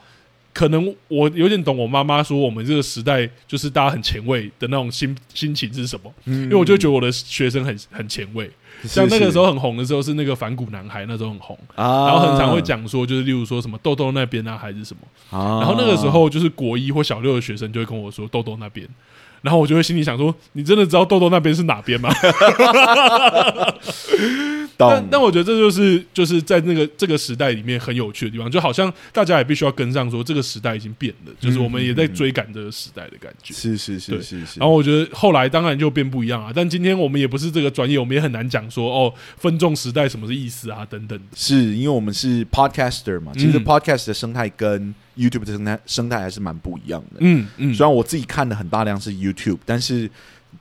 可能我有点懂我妈妈说我们这个时代就是大家很前卫的那种心心情是什么，因为我就觉得我的学生很很前卫。像那个时候很红的时候是那个反骨男孩，那时候很红，然后很常会讲说，就是例如说什么豆豆那边啊，还是什么，然后那个时候就是国一或小六的学生就会跟我说豆豆那边，然后我就会心里想说，你真的知道豆豆那边是哪边吗？但但我觉得这就是就是在那个这个时代里面很有趣的地方，就好像大家也必须要跟上，说这个时代已经变了，就是我们也在追赶这个时代的感觉。是是是是是。然后我觉得后来当然就变不一样啊，但今天我们也不是这个专业，我们也很难讲说哦，分众时代什么是意思啊等等。是因为我们是 podcaster 嘛，其实 podcast 的生态跟 YouTube 的生态生态还是蛮不一样的。嗯嗯。虽然我自己看的很大量是 YouTube，但是。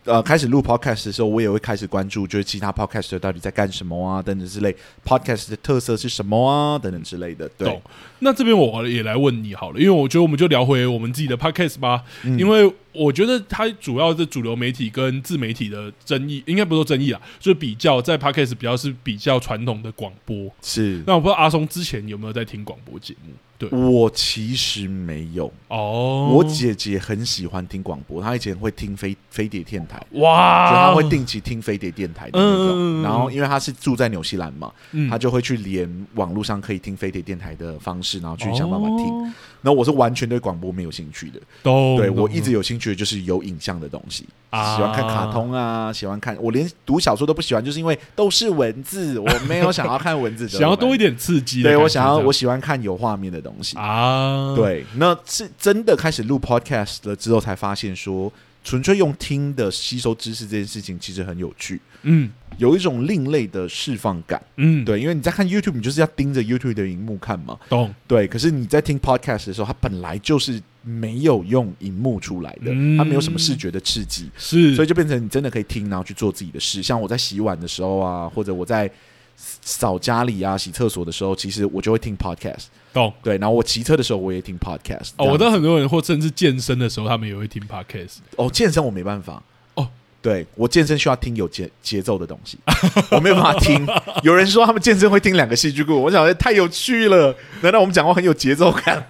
呃，开始录 podcast 的时候，我也会开始关注，就是其他 podcaster 到底在干什么啊，等等之类。podcast 的特色是什么啊，等等之类的。对，那这边我也来问你好了，因为我觉得我们就聊回我们自己的 podcast 吧，嗯、因为我觉得它主要是主流媒体跟自媒体的争议，应该不说争议啊，就是比较在 podcast 比较是比较传统的广播。是，那我不知道阿松之前有没有在听广播节目。我其实没有。哦，我姐姐很喜欢听广播，她以前会听飞飞碟电台，哇，就她会定期听飞碟电台的那种。嗯、然后因为她是住在纽西兰嘛，嗯、她就会去连网络上可以听飞碟电台的方式，然后去想办法听。哦。那我是完全对广播没有兴趣的，都对我一直有兴趣的就是有影像的东西，啊、喜欢看卡通啊，喜欢看，我连读小说都不喜欢，就是因为都是文字，我没有想要看文字的，想要多一点刺激，对我想要我喜欢看有画面的东西啊，对，那是真的开始录 podcast 了之后才发现说，纯粹用听的吸收知识这件事情其实很有趣，嗯。有一种另类的释放感，嗯，对，因为你在看 YouTube，你就是要盯着 YouTube 的荧幕看嘛，懂？对，可是你在听 Podcast 的时候，它本来就是没有用荧幕出来的，嗯、它没有什么视觉的刺激，是，所以就变成你真的可以听，然后去做自己的事。像我在洗碗的时候啊，或者我在扫家里啊、洗厕所的时候，其实我就会听 Podcast，懂？对，然后我骑车的时候我也听 Podcast。哦，我知道很多人或甚至健身的时候，他们也会听 Podcast。哦，健身我没办法。哦对，我健身需要听有节节奏的东西，我没有办法听。有人说他们健身会听两个戏剧库，我想太有趣了。难道我们讲话很有节奏感？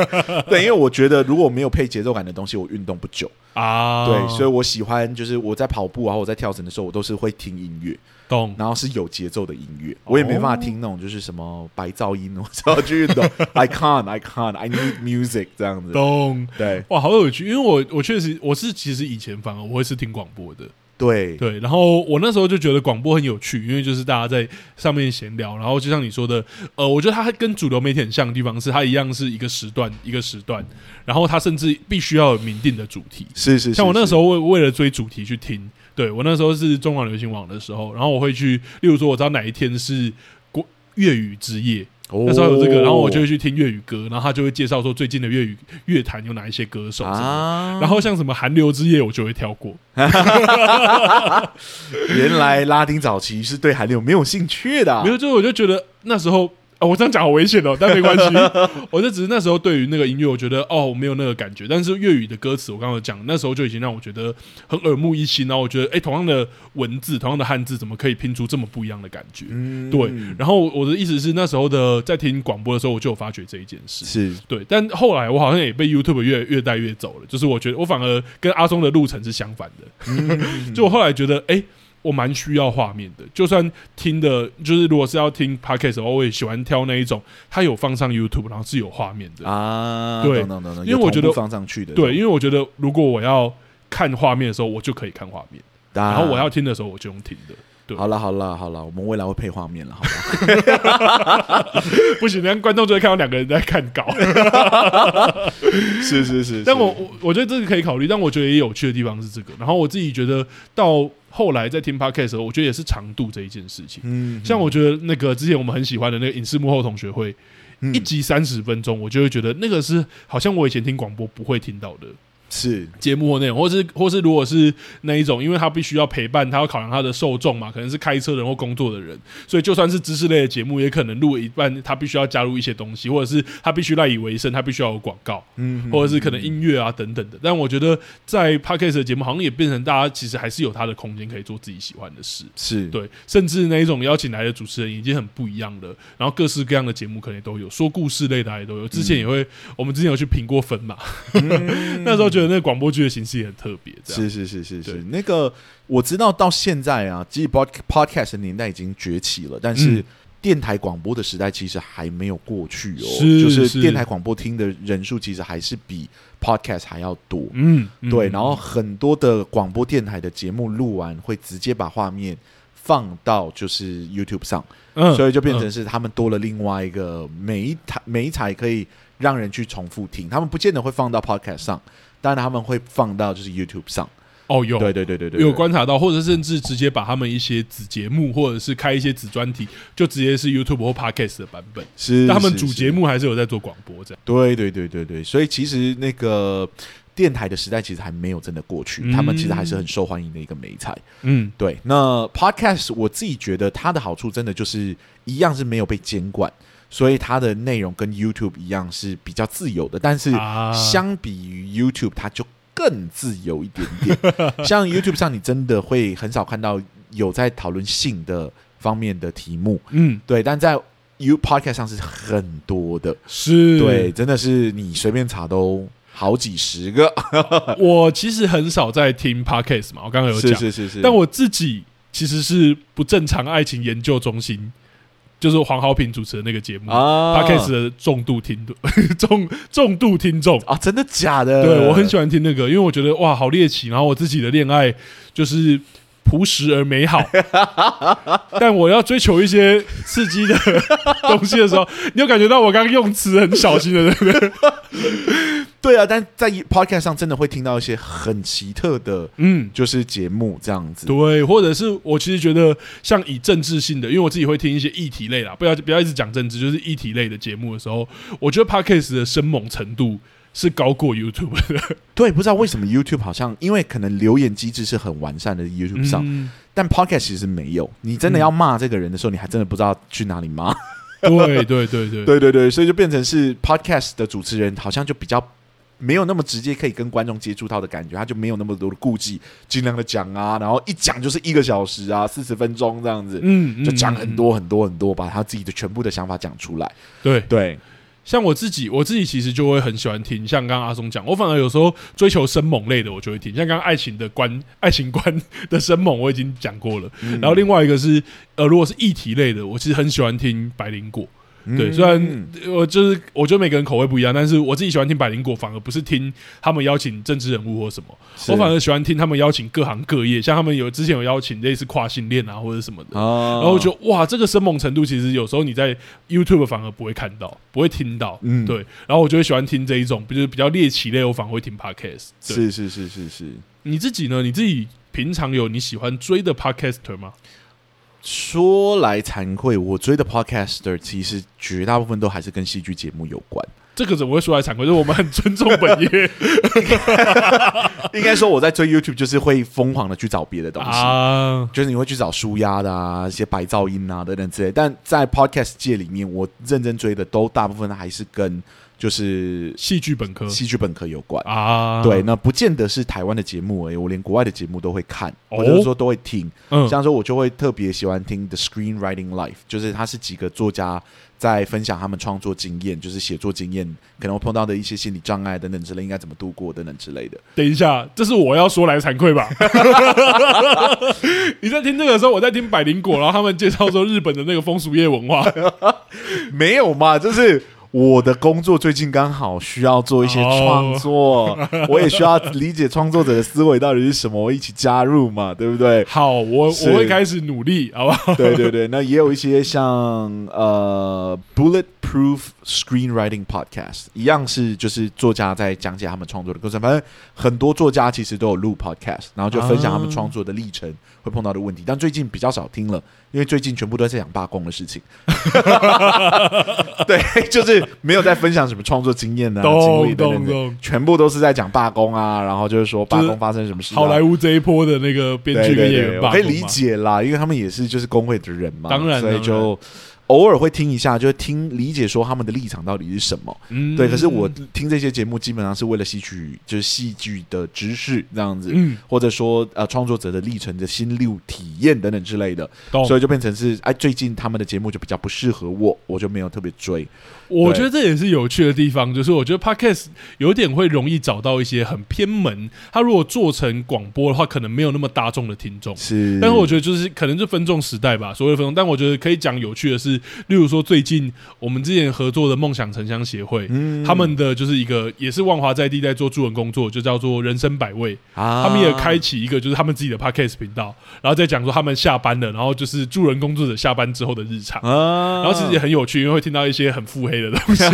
对，因为我觉得如果没有配节奏感的东西，我运动不久啊。对，所以我喜欢就是我在跑步啊，或我在跳绳的时候，我都是会听音乐。懂，然后是有节奏的音乐，我也没办法听那种就是什么白噪音，我只要去运动。I can't, I can't, I need music 这样子。懂，对，哇，好有趣，因为我我确实我是其实以前反而我会是听广播的，对对，然后我那时候就觉得广播很有趣，因为就是大家在上面闲聊，然后就像你说的，呃，我觉得它跟主流媒体很像的地方是，它一样是一个时段一个时段，然后它甚至必须要有明定的主题，是是，是，像我那时候为为了追主题去听。对，我那时候是中广流行网的时候，然后我会去，例如说我知道哪一天是国粤语之夜，哦、那时候有这个，然后我就会去听粤语歌，然后他就会介绍说最近的粤语乐坛有哪一些歌手，啊、然后像什么韩流之夜，我就会跳过。原来拉丁早期是对韩流没有兴趣的，没有，就我就觉得那时候。啊，我这样讲好危险哦，但没关系。我就只是那时候对于那个音乐，我觉得哦，我没有那个感觉。但是粤语的歌词，我刚刚讲，那时候就已经让我觉得很耳目一新。然后我觉得，哎，同样的文字，同样的汉字，怎么可以拼出这么不一样的感觉？嗯，对。然后我的意思是，那时候的在听广播的时候，我就有发觉这一件事。是对。但后来我好像也被 YouTube 越越带越走了。就是我觉得我反而跟阿松的路程是相反的。嗯，就我后来觉得，哎。我蛮需要画面的，就算听的，就是如果是要听 podcast，我也喜欢挑那一种，它有放上 YouTube，然后是有画面的啊。对，因为我觉得放上去的，对，因为我觉得如果我要看画面的时候，我就可以看画面，然后我要听的时候，我就用听的。对，好了好了好了，我们未来会配画面了，好吧？不行，那观众就会看到两个人在看稿。是是是，但我我我觉得这个可以考虑，但我觉得也有趣的地方是这个。然后我自己觉得到。后来在听 podcast 的时候，我觉得也是长度这一件事情。嗯，像我觉得那个之前我们很喜欢的那个影视幕后同学会，嗯、一集三十分钟，我就会觉得那个是好像我以前听广播不会听到的。是节目或内容，或是或是如果是那一种，因为他必须要陪伴，他要考量他的受众嘛，可能是开车人或工作的人，所以就算是知识类的节目，也可能录一半，他必须要加入一些东西，或者是他必须赖以为生，他必须要有广告，嗯哼，或者是可能音乐啊等等的。但我觉得在 Podcast 的节目，好像也变成大家其实还是有他的空间可以做自己喜欢的事，是对，甚至那一种邀请来的主持人已经很不一样了，然后各式各样的节目可能都有，说故事类的也都有。之前也会，嗯、我们之前有去评过分嘛，嗯、那时候觉得那个广播剧的形式也很特别，是是是是是。那个我知道到现在啊，其实 podcast 的年代已经崛起了，但是电台广播的时代其实还没有过去哦。是就是电台广播听的人数其实还是比 podcast 还要多。嗯，对。然后很多的广播电台的节目录完会直接把画面放到就是 YouTube 上，嗯，所以就变成是他们多了另外一个每一台每一台可以让人去重复听，他们不见得会放到 Podcast 上，当然他们会放到就是 YouTube 上。哦，有，对对对对对，有观察到，或者甚至直接把他们一些子节目，或者是开一些子专题，就直接是 YouTube 或 Podcast 的版本。是，但他们主节目还是有在做广播这样。对对对对对，所以其实那个电台的时代其实还没有真的过去，嗯、他们其实还是很受欢迎的一个媒材。嗯，对。那 Podcast 我自己觉得它的好处真的就是一样是没有被监管，所以它的内容跟 YouTube 一样是比较自由的。但是相比于 YouTube，它就更自由一点点，像 YouTube 上，你真的会很少看到有在讨论性的方面的题目，嗯，对。但在 You Podcast 上是很多的，是，对，真的是你随便查都好几十个。我其实很少在听 Podcast 嘛，我刚刚有讲，是是是是，但我自己其实是不正常爱情研究中心。就是黄豪平主持的那个节目啊，Podcast 的重度听 重重度听众啊，真的假的？对，我很喜欢听那个，因为我觉得哇，好猎奇。然后我自己的恋爱就是朴实而美好，但我要追求一些刺激的 东西的时候，你有感觉到我刚刚用词很小心的，对不对？对啊，但在 Podcast 上真的会听到一些很奇特的，嗯，就是节目这样子。对，或者是我其实觉得像以政治性的，因为我自己会听一些议题类啦，不要不要一直讲政治，就是议题类的节目的时候，我觉得 Podcast 的生猛程度是高过 YouTube 的。对，不知道为什么 YouTube 好像因为可能留言机制是很完善的 YouTube 上，嗯、但 Podcast 其实没有。你真的要骂这个人的时候，嗯、你还真的不知道去哪里骂。对对对对 对对对，所以就变成是 Podcast 的主持人好像就比较。没有那么直接可以跟观众接触到的感觉，他就没有那么多的顾忌，尽量的讲啊，然后一讲就是一个小时啊，四十分钟这样子，嗯，就讲很多很多很多，把他自己的全部的想法讲出来。对对，像我自己，我自己其实就会很喜欢听，像刚刚阿松讲，我反而有时候追求生猛类的，我就会听，像刚刚爱情的观，爱情观的生猛我已经讲过了，嗯、然后另外一个是，呃，如果是议题类的，我其实很喜欢听白灵果。对，虽然我就是我觉得每个人口味不一样，但是我自己喜欢听百灵果，反而不是听他们邀请政治人物或什么，我反而喜欢听他们邀请各行各业，像他们有之前有邀请类似跨性恋啊或者什么的，然后我觉得哇，这个生猛程度其实有时候你在 YouTube 反而不会看到，不会听到，嗯，对，然后我就会喜欢听这一种，就是比较猎奇类，我反而会听 Podcast。是是是是是，你自己呢？你自己平常有你喜欢追的 Podcaster 吗？说来惭愧，我追的 Podcaster 其实绝大部分都还是跟戏剧节目有关。这个怎么会说来惭愧？就是我们很尊重本业。应该说我在追 YouTube 就是会疯狂的去找别的东西，啊、就是你会去找舒压的啊，一些白噪音啊等等之类。但在 Podcast 界里面，我认真追的都大部分还是跟。就是戏剧本科，戏剧本科有关啊。对，那不见得是台湾的节目而已，我连国外的节目都会看，或者说都会听。嗯，像说我就会特别喜欢听 The Screenwriting Life，就是他是几个作家在分享他们创作经验，就是写作经验，可能我碰到的一些心理障碍等等之类，应该怎么度过等等之类的。等一下，这是我要说来惭愧吧？你在听这个的时候，我在听百灵果，然后他们介绍说日本的那个风俗业文化，没有嘛？就是。我的工作最近刚好需要做一些创作，oh. 我也需要理解创作者的思维到底是什么，我一起加入嘛，对不对？好，我我会开始努力，好不好？对对对，那也有一些像呃，Bulletproof Screenwriting Podcast 一样，是就是作家在讲解他们创作的过程。反正很多作家其实都有录 Podcast，然后就分享他们创作的历程，会碰到的问题。但最近比较少听了，因为最近全部都在讲罢工的事情。对，就是。没有在分享什么创作经验啊，经历等等，全部都是在讲罢工啊，然后就是说罢工发生什么事。好莱坞这一波的那个编剧跟演员罢工，我可以理解啦，因为他们也是就是工会的人嘛，当然，所以就。偶尔会听一下，就是听理解说他们的立场到底是什么。嗯，对。可是我听这些节目基本上是为了吸取就是戏剧的知识这样子，嗯，或者说呃创作者的历程的心路体验等等之类的，所以就变成是哎，最近他们的节目就比较不适合我，我就没有特别追。我觉得这也是有趣的地方，就是我觉得 Podcast 有点会容易找到一些很偏门，他如果做成广播的话，可能没有那么大众的听众。是，但是我觉得就是可能是分众时代吧，所谓的分众。但我觉得可以讲有趣的是。例如说，最近我们之前合作的梦想城乡协会，嗯、他们的就是一个也是万华在地在做助人工作，就叫做人生百味。啊、他们也开启一个就是他们自己的 podcast 频道，然后再讲说他们下班了，然后就是助人工作者下班之后的日常，啊、然后其实也很有趣，因为会听到一些很腹黑的东西。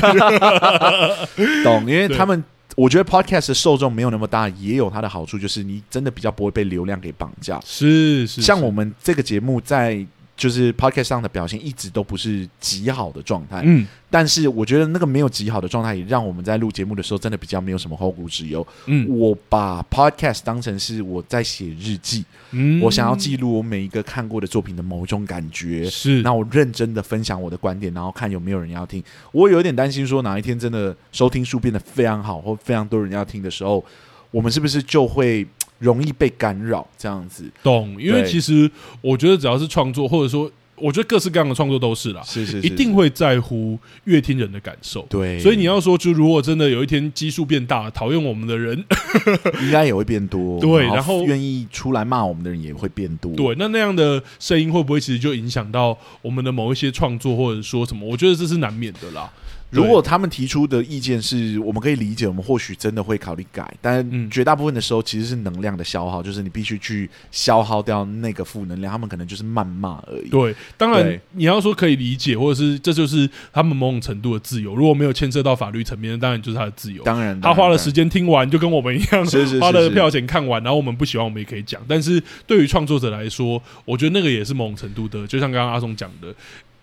懂，因为他们我觉得 podcast 的受众没有那么大，也有它的好处，就是你真的比较不会被流量给绑架。是是，像我们这个节目在。就是 podcast 上的表现一直都不是极好的状态，嗯，但是我觉得那个没有极好的状态，也让我们在录节目的时候真的比较没有什么后顾之忧。嗯，我把 podcast 当成是我在写日记，嗯，我想要记录我每一个看过的作品的某一种感觉，是，那我认真的分享我的观点，然后看有没有人要听。我有点担心说哪一天真的收听数变得非常好，或非常多人要听的时候，我们是不是就会？容易被干扰，这样子懂？因为其实我觉得，只要是创作，或者说，我觉得各式各样的创作都是啦，是是，是，一定会在乎乐听人的感受。对，所以你要说，就如果真的有一天基数变大，讨厌我们的人 应该也会变多。对，然后愿意出来骂我们的人也会变多。对，那那样的声音会不会其实就影响到我们的某一些创作，或者说什么？我觉得这是难免的啦。如果他们提出的意见是我们可以理解，我们或许真的会考虑改，但绝大部分的时候其实是能量的消耗，就是你必须去消耗掉那个负能量，他们可能就是谩骂而已。对，当然你要说可以理解，或者是这就是他们某种程度的自由。如果没有牵涉到法律层面，当然就是他的自由。当然，他花了时间听完，就跟我们一样，是是是是花了票钱看完，然后我们不喜欢，我们也可以讲。但是对于创作者来说，我觉得那个也是某种程度的，就像刚刚阿松讲的。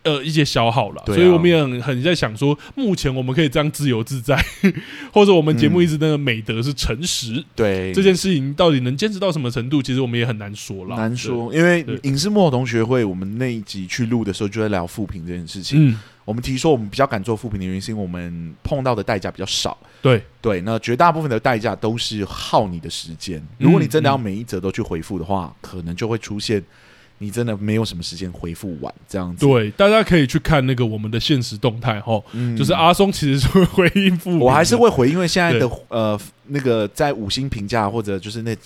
呃，一些消耗了，啊、所以我们也很很在想说，目前我们可以这样自由自在，或者我们节目一直那个美德是诚实，嗯、对这件事情到底能坚持到什么程度，其实我们也很难说了。难说，因为影视幕后同学会，我们那一集去录的时候就在聊复评这件事情。嗯，我们提说我们比较敢做复评的原因，是因为我们碰到的代价比较少。对对，那绝大部分的代价都是耗你的时间。如果你真的要每一则都去回复的话，可能就会出现。你真的没有什么时间回复完这样子。对，大家可以去看那个我们的现实动态哈，嗯、就是阿松其实是会回应复，我还是会回应，因为现在的呃那个在五星评价或者就是那。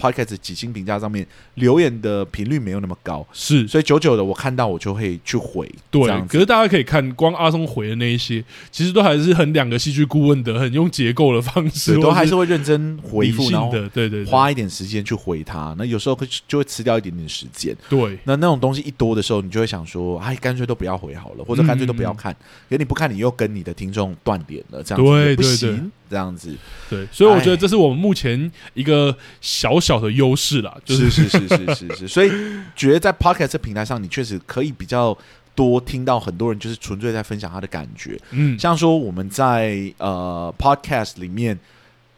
Podcast 几星评价上面留言的频率没有那么高，是，所以久久的我看到我就会去回，对。可是大家可以看，光阿松回的那一些，其实都还是很两个戏剧顾问的，很用结构的方式，都还是会认真回复，然后对对，花一点时间去回他。那有时候会就会吃掉一点点时间，对。那那种东西一多的时候，你就会想说，哎，干脆都不要回好了，或者干脆都不要看，因为你不看，你又跟你的听众断联了，这样子不行。这样子，对，所以我觉得这是我们目前一个小小的优势啦，就是是是是是是是，所以觉得在 Podcast 平台上，你确实可以比较多听到很多人就是纯粹在分享他的感觉，嗯，像说我们在呃 Podcast 里面，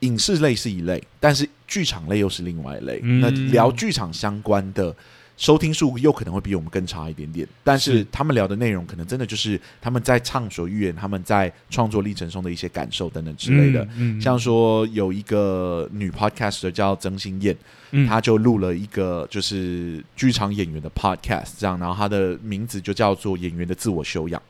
影视类是一类，但是剧场类又是另外一类，那聊剧场相关的。收听数又可能会比我们更差一点点，但是他们聊的内容可能真的就是他们在畅所欲言，他们在创作历程中的一些感受等等之类的。嗯嗯、像说有一个女 podcaster 叫曾心燕，嗯、她就录了一个就是剧场演员的 podcast，这样，然后她的名字就叫做《演员的自我修养》。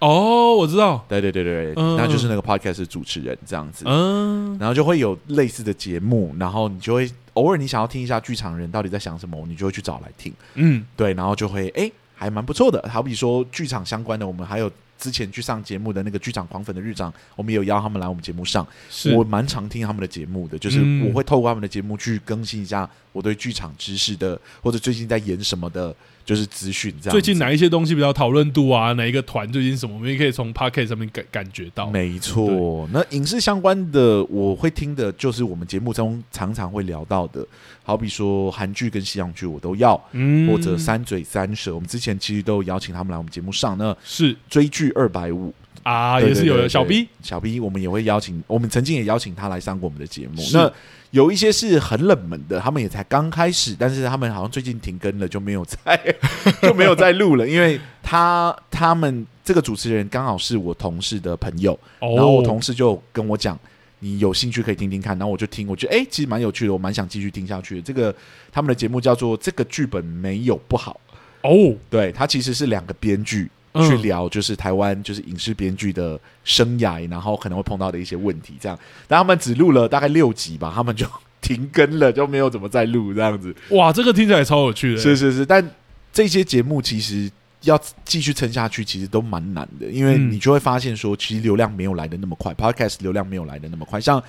哦，我知道，对对对对，嗯、那就是那个 podcast 主持人这样子，嗯，然后就会有类似的节目，然后你就会偶尔你想要听一下剧场人到底在想什么，你就会去找来听，嗯，对，然后就会哎，还蛮不错的。好比说剧场相关的，我们还有之前去上节目的那个剧场狂粉的日长，我们也有邀他们来我们节目上，是。我蛮常听他们的节目的，就是我会透过他们的节目去更新一下我对剧场知识的，或者最近在演什么的。就是资讯这样。最近哪一些东西比较讨论度啊？哪一个团最近什么？我们也可以从 Podcast 上面感感觉到。没错，那影视相关的我会听的，就是我们节目中常常会聊到的，好比说韩剧跟西洋剧我都要，嗯，或者三嘴三舌，我们之前其实都有邀请他们来我们节目上。那是追剧二百五啊，也是有的。小 B，小 B，我们也会邀请，我们曾经也邀请他来上过我们的节目。那有一些是很冷门的，他们也才刚开始，但是他们好像最近停更了，就没有再 就没有再录了。因为他他们这个主持人刚好是我同事的朋友，哦、然后我同事就跟我讲，你有兴趣可以听听看。然后我就听，我觉得哎、欸，其实蛮有趣的，我蛮想继续听下去的。这个他们的节目叫做《这个剧本没有不好》哦，对，它其实是两个编剧。去聊就是台湾就是影视编剧的生涯，然后可能会碰到的一些问题，这样。但他们只录了大概六集吧，他们就停更了，就没有怎么再录这样子。哇，这个听起来超有趣的。是是是，但这些节目其实要继续撑下去，其实都蛮难的，因为你就会发现说，其实流量没有来的那么快，Podcast 流量没有来的那么快。像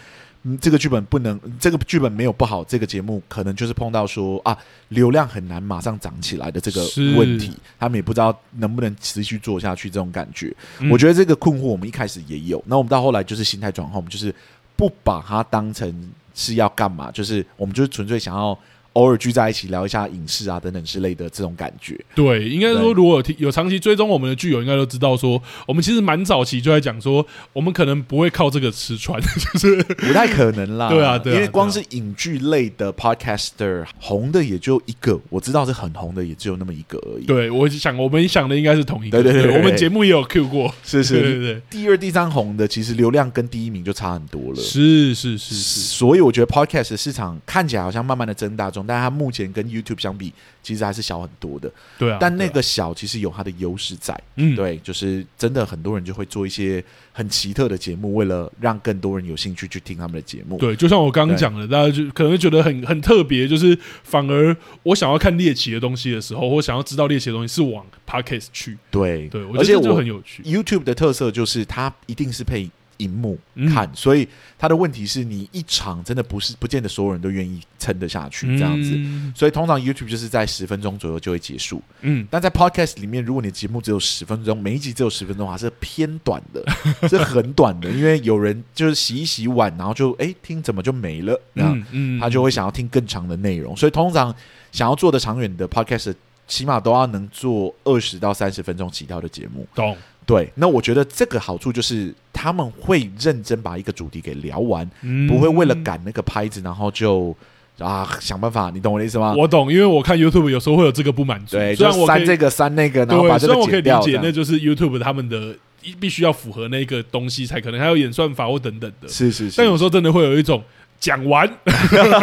嗯，这个剧本不能，这个剧本没有不好，这个节目可能就是碰到说啊，流量很难马上涨起来的这个问题，他们也不知道能不能持续做下去，这种感觉，嗯、我觉得这个困惑我们一开始也有，那我们到后来就是心态转换，我们就是不把它当成是要干嘛，就是我们就是纯粹想要。偶尔聚在一起聊一下影视啊等等之类的这种感觉，对，应该说如果有有长期追踪我们的剧友，应该都知道说，我们其实蛮早期就在讲说，我们可能不会靠这个吃穿，就是不太可能啦。对啊，对啊，因为光是影剧类的 podcaster 红的也就一个，我知道是很红的也只有那么一个而已。对，我想我们想的应该是同一个。对对对，我们节目也有 Q 过，是是，对对。第二、第三红的其实流量跟第一名就差很多了。是是是是，所以我觉得 podcast 的市场看起来好像慢慢的增大中，但是它目前跟 YouTube 相比，其实还是小很多的。对啊，但那个小其实有它的优势在。嗯，对，就是真的很多人就会做一些很奇特的节目，为了让更多人有兴趣去听他们的节目。对，就像我刚刚讲的，大家就可能会觉得很很特别，就是反而我想要看猎奇的东西的时候，我想要知道猎奇的东西，是往 Podcast 去。对对，而且我很有趣。YouTube 的特色就是它一定是配。荧幕看，嗯、所以他的问题是你一场真的不是不见得所有人都愿意撑得下去这样子，嗯、所以通常 YouTube 就是在十分钟左右就会结束。嗯，但在 Podcast 里面，如果你的节目只有十分钟，每一集只有十分钟的话，是偏短的，是很短的，因为有人就是洗一洗碗，然后就哎、欸、听怎么就没了，那嗯，他就会想要听更长的内容，所以通常想要做的长远的 Podcast，起码都要能做二十到三十分钟起跳的节目。懂。对，那我觉得这个好处就是他们会认真把一个主题给聊完，嗯、不会为了赶那个拍子，然后就啊想办法，你懂我的意思吗？我懂，因为我看 YouTube 有时候会有这个不满足，对，虽然我删这个删那个，然后把这个我可以理解，那就是 YouTube 他们的必须要符合那个东西才可能，还有演算法或等等的。是是是，但有时候真的会有一种。讲完，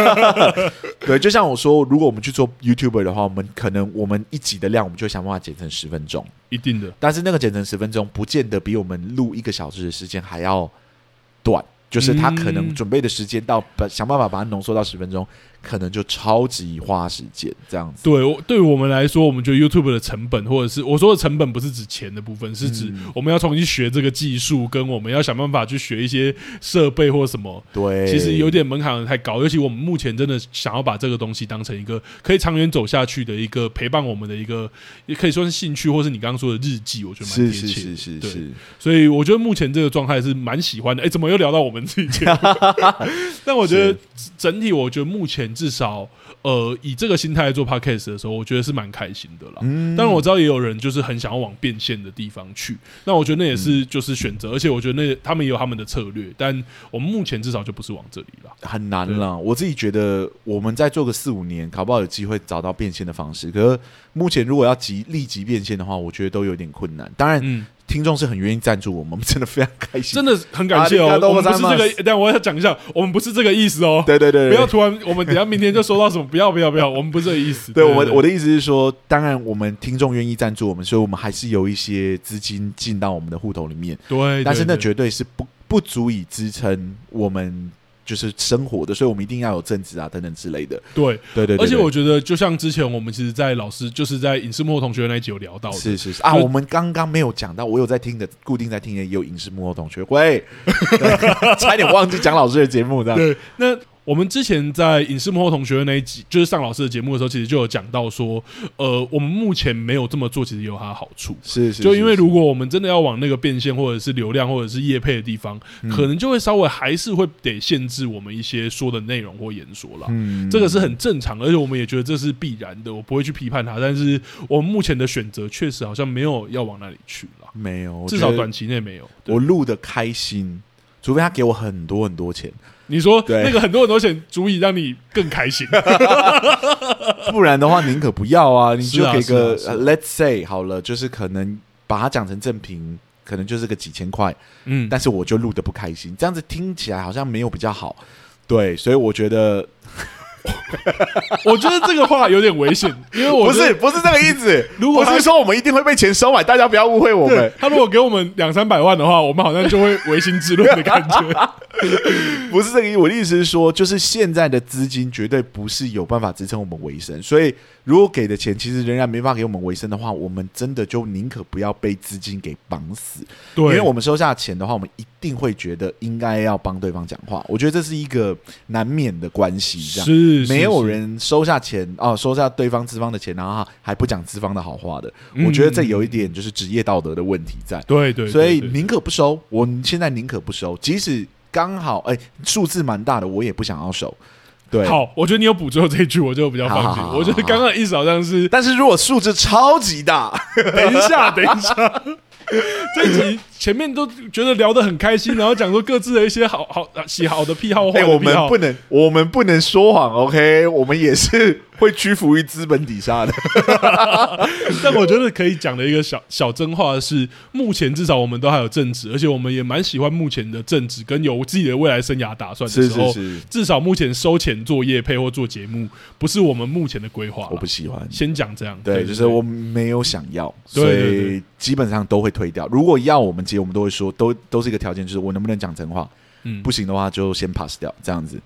对，就像我说，如果我们去做 YouTuber 的话，我们可能我们一集的量，我们就想办法剪成十分钟，一定的。但是那个剪成十分钟，不见得比我们录一个小时的时间还要短。就是他可能准备的时间到，把想办法把它浓缩到十分钟，可能就超级花时间这样子。对，对于我们来说，我们觉得 YouTube 的成本，或者是我说的成本，不是指钱的部分，是指我们要重新学这个技术，跟我们要想办法去学一些设备或什么。对，其实有点门槛太高，尤其我们目前真的想要把这个东西当成一个可以长远走下去的一个陪伴我们的一个，也可以说是兴趣，或是你刚刚说的日记，我觉得蛮贴切的。是是是是是。所以我觉得目前这个状态是蛮喜欢的。哎，怎么又聊到我们自己？但我觉得整体，我觉得目前至少，呃，以这个心态做 podcast 的时候，我觉得是蛮开心的啦。嗯，当然我知道也有人就是很想要往变现的地方去，那我觉得那也是就是选择，而且我觉得那他们也有他们的策略，但我们目前至少就不是往这里了，很难了。我自己觉得我们再做个四五年，搞不好有机会找到变现的方式。可是目前如果要即立即变现的话，我觉得都有点困难。当然，嗯。听众是很愿意赞助我们，我们真的非常开心，真的很感谢哦。我们不是这个，但我要讲一下，我们不是这个意思哦。对对对，不要突然，我们等下明天就收到什么，不要不要不要，我们不是这个意思。对我我的意思是说，当然我们听众愿意赞助我们，所以我们还是有一些资金进到我们的户头里面。对，但是那绝对是不不足以支撑我们。就是生活的，所以我们一定要有正职啊，等等之类的。对，对，对，而且我觉得，就像之前我们其实，在老师就是在影视幕后同学那一集有聊到的，是是是啊，我们刚刚没有讲到，我有在听的，固定在听的也有影视幕后同学会，差点忘记讲老师的节目这样。对，那。我们之前在影视幕后同学的那一集，就是上老师的节目的时候，其实就有讲到说，呃，我们目前没有这么做，其实也有它的好处。是，是，是，就因为如果我们真的要往那个变现，或者是流量，或者是业配的地方，嗯、可能就会稍微还是会得限制我们一些说的内容或言说了。嗯，这个是很正常的，而且我们也觉得这是必然的，我不会去批判它。但是我们目前的选择确实好像没有要往那里去了，没有，至少短期内没有。我录的开心，除非他给我很多很多钱。你说那个很多很多钱足以让你更开心，不然的话宁可不要啊！你就给个 Let's say 好了，就是可能把它讲成正品，可能就是个几千块，嗯，但是我就录的不开心，这样子听起来好像没有比较好，对，所以我觉得 我觉得这个话有点危险，因为我不是不是这个意思。如果不是说我们一定会被钱收买，大家不要误会我们。他如果给我们两三百万的话，我们好像就会违心之论的感觉。不是这个意思，我的意思是说，就是现在的资金绝对不是有办法支撑我们维生，所以如果给的钱其实仍然没办法给我们维生的话，我们真的就宁可不要被资金给绑死。对，因为我们收下钱的话，我们一定会觉得应该要帮对方讲话。我觉得这是一个难免的关系，这样是，是没有人收下钱哦，收下对方资方的钱，然后还不讲资方的好话的。嗯、我觉得这有一点就是职业道德的问题在。对对，对，所以宁可不收。我现在宁可不收，即使。刚好哎，数字蛮大的，我也不想要收。对，好，我觉得你有补最后这一句，我就比较放心。好好好好，我觉得刚刚的意思好像是，但是如果数字超级大，等一下，等一下，这一集。前面都觉得聊得很开心，然后讲说各自的一些好好喜好的癖好。哎、欸，我们不能，我们不能说谎，OK？我们也是会屈服于资本底下的。但我觉得可以讲的一个小小真话是，目前至少我们都还有正职，而且我们也蛮喜欢目前的正职，跟有自己的未来生涯打算的时候，是是是至少目前收钱做业配或做节目，不是我们目前的规划。我不喜欢，先讲这样。对，就是我没有想要，所以基本上都会推掉。如果要我们接。我们都会说，都都是一个条件，就是我能不能讲真话。嗯，不行的话就先 pass 掉，这样子。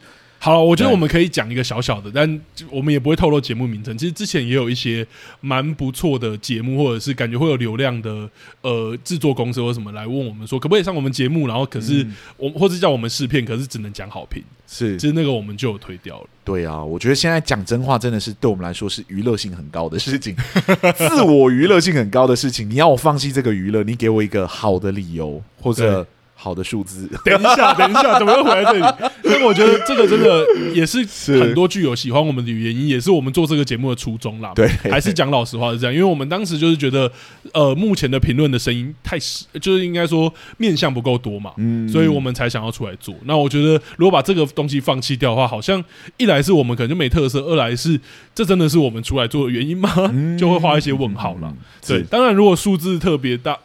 好，我觉得我们可以讲一个小小的，但我们也不会透露节目名称。其实之前也有一些蛮不错的节目，或者是感觉会有流量的呃制作公司或什么来问我们说，可不可以上我们节目？然后可是我、嗯、或者叫我们试片，可是只能讲好评。是，其实那个我们就有推掉了。对啊，我觉得现在讲真话真的是对我们来说是娱乐性很高的事情，自我娱乐性很高的事情。你要我放弃这个娱乐，你给我一个好的理由，或者。好的数字，等一下，等一下，怎么又回来这里？因为我觉得这个真的也是很多剧友喜欢我们的原因，也是我们做这个节目的初衷啦。对，还是讲老实话是这样，因为我们当时就是觉得，呃，目前的评论的声音太少，就是应该说面向不够多嘛，嗯，所以我们才想要出来做。那我觉得，如果把这个东西放弃掉的话，好像一来是我们可能就没特色，二来是这真的是我们出来做的原因吗？嗯、就会画一些问号了。对，当然如果数字特别大，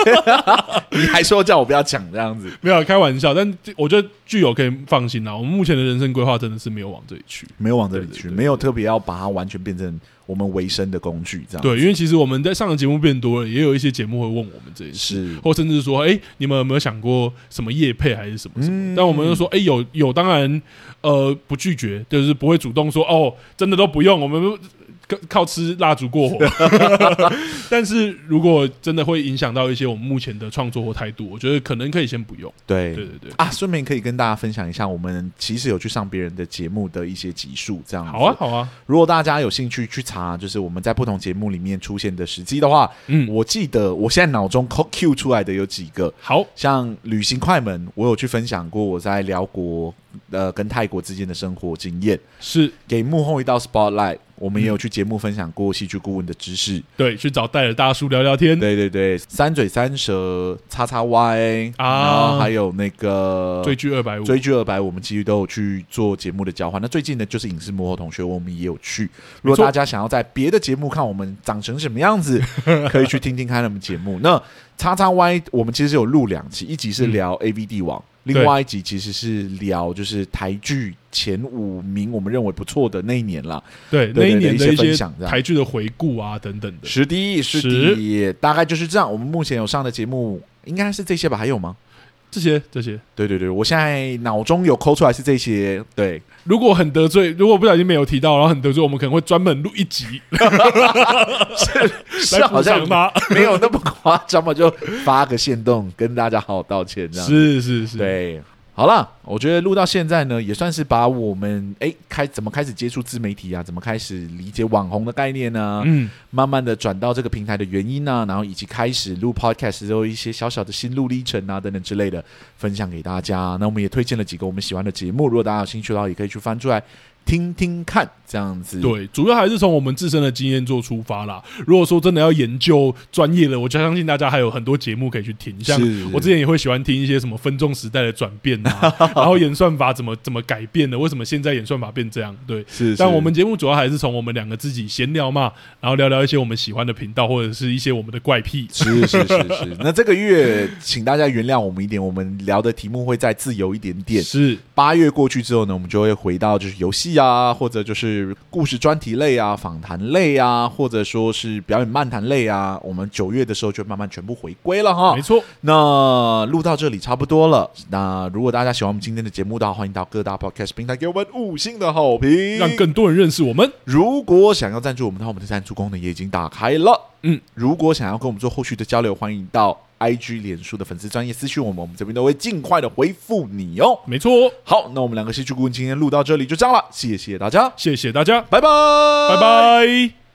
你还说叫我不要。讲这样子没有开玩笑，但我觉得剧友可以放心啦。我们目前的人生规划真的是没有往这里去，没有往这里去，没有特别要把它完全变成我们维生的工具这样。对，因为其实我们在上的节目变多了，也有一些节目会问我们这些事，或甚至说，哎、欸，你们有没有想过什么业配还是什么什么？嗯、但我们就说，哎、欸，有有，当然呃不拒绝，就是不会主动说哦，真的都不用，我们。靠吃蜡烛过火，但是如果真的会影响到一些我们目前的创作或态度，我觉得可能可以先不用。对对对对啊，顺便可以跟大家分享一下，我们其实有去上别人的节目的一些集数，这样子。好啊好啊。如果大家有兴趣去查，就是我们在不同节目里面出现的时机的话，嗯，我记得我现在脑中 Q 出来的有几个，好像旅行快门，我有去分享过我在辽国呃跟泰国之间的生活经验，是给幕后一道 spotlight。我们也有去节目分享过戏剧顾问的知识，对，去找戴尔大叔聊聊天，对对对，三嘴三舌叉叉 Y 啊，然后还有那个追剧二百五，追剧二百五，我们其实都有去做节目的交换。那最近呢，就是影视幕后同学，我们也有去。如果大家想要在别的节目看我们长成什么样子，可以去听听看他们节目。那叉叉 Y，我们其实有录两期，一集是聊 AV 帝王。嗯另外一集其实是聊，就是台剧前五名，我们认为不错的那一年了。对，对，那一年的一些分享，台剧的回顾啊，等等的。是的，是的，大概就是这样。我们目前有上的节目，应该是这些吧？还有吗？这些这些，对对对，我现在脑中有抠出来是这些。对，如果很得罪，如果不小心没有提到，然后很得罪，我们可能会专门录一集，是是好像吗？没有那么夸张嘛，就发个线动跟大家好好道歉，这样是是是，对。好了，我觉得录到现在呢，也算是把我们哎开怎么开始接触自媒体啊，怎么开始理解网红的概念呢？嗯，慢慢的转到这个平台的原因呢、啊，然后以及开始录 podcast 之后一些小小的心路历程啊等等之类的分享给大家。那我们也推荐了几个我们喜欢的节目，如果大家有兴趣的话，也可以去翻出来。听听看，这样子对，主要还是从我们自身的经验做出发啦。如果说真的要研究专业的，我就相信大家还有很多节目可以去听。像我之前也会喜欢听一些什么分众时代的转变啊，然后演算法怎么怎么改变的，为什么现在演算法变这样？对，是。但我们节目主要还是从我们两个自己闲聊嘛，然后聊聊一些我们喜欢的频道，或者是一些我们的怪癖。是是是是。那这个月，请大家原谅我们一点，我们聊的题目会再自由一点点。是。八月过去之后呢，我们就会回到就是游戏。戏啊，或者就是故事专题类啊、访谈类啊，或者说是表演漫谈类啊，我们九月的时候就慢慢全部回归了哈。没错，那录到这里差不多了。那如果大家喜欢我们今天的节目的话，欢迎到各大 podcast 平台给我们五星的好评，让更多人认识我们。如果想要赞助我们的话，我们的赞助功能也已经打开了。嗯，如果想要跟我们做后续的交流，欢迎到 IG、脸书的粉丝专业私讯我们，我们这边都会尽快的回复你哦。没错，好，那我们两个戏剧顾问今天录到这里就这样了，谢谢大家，谢谢大家，拜拜，拜拜。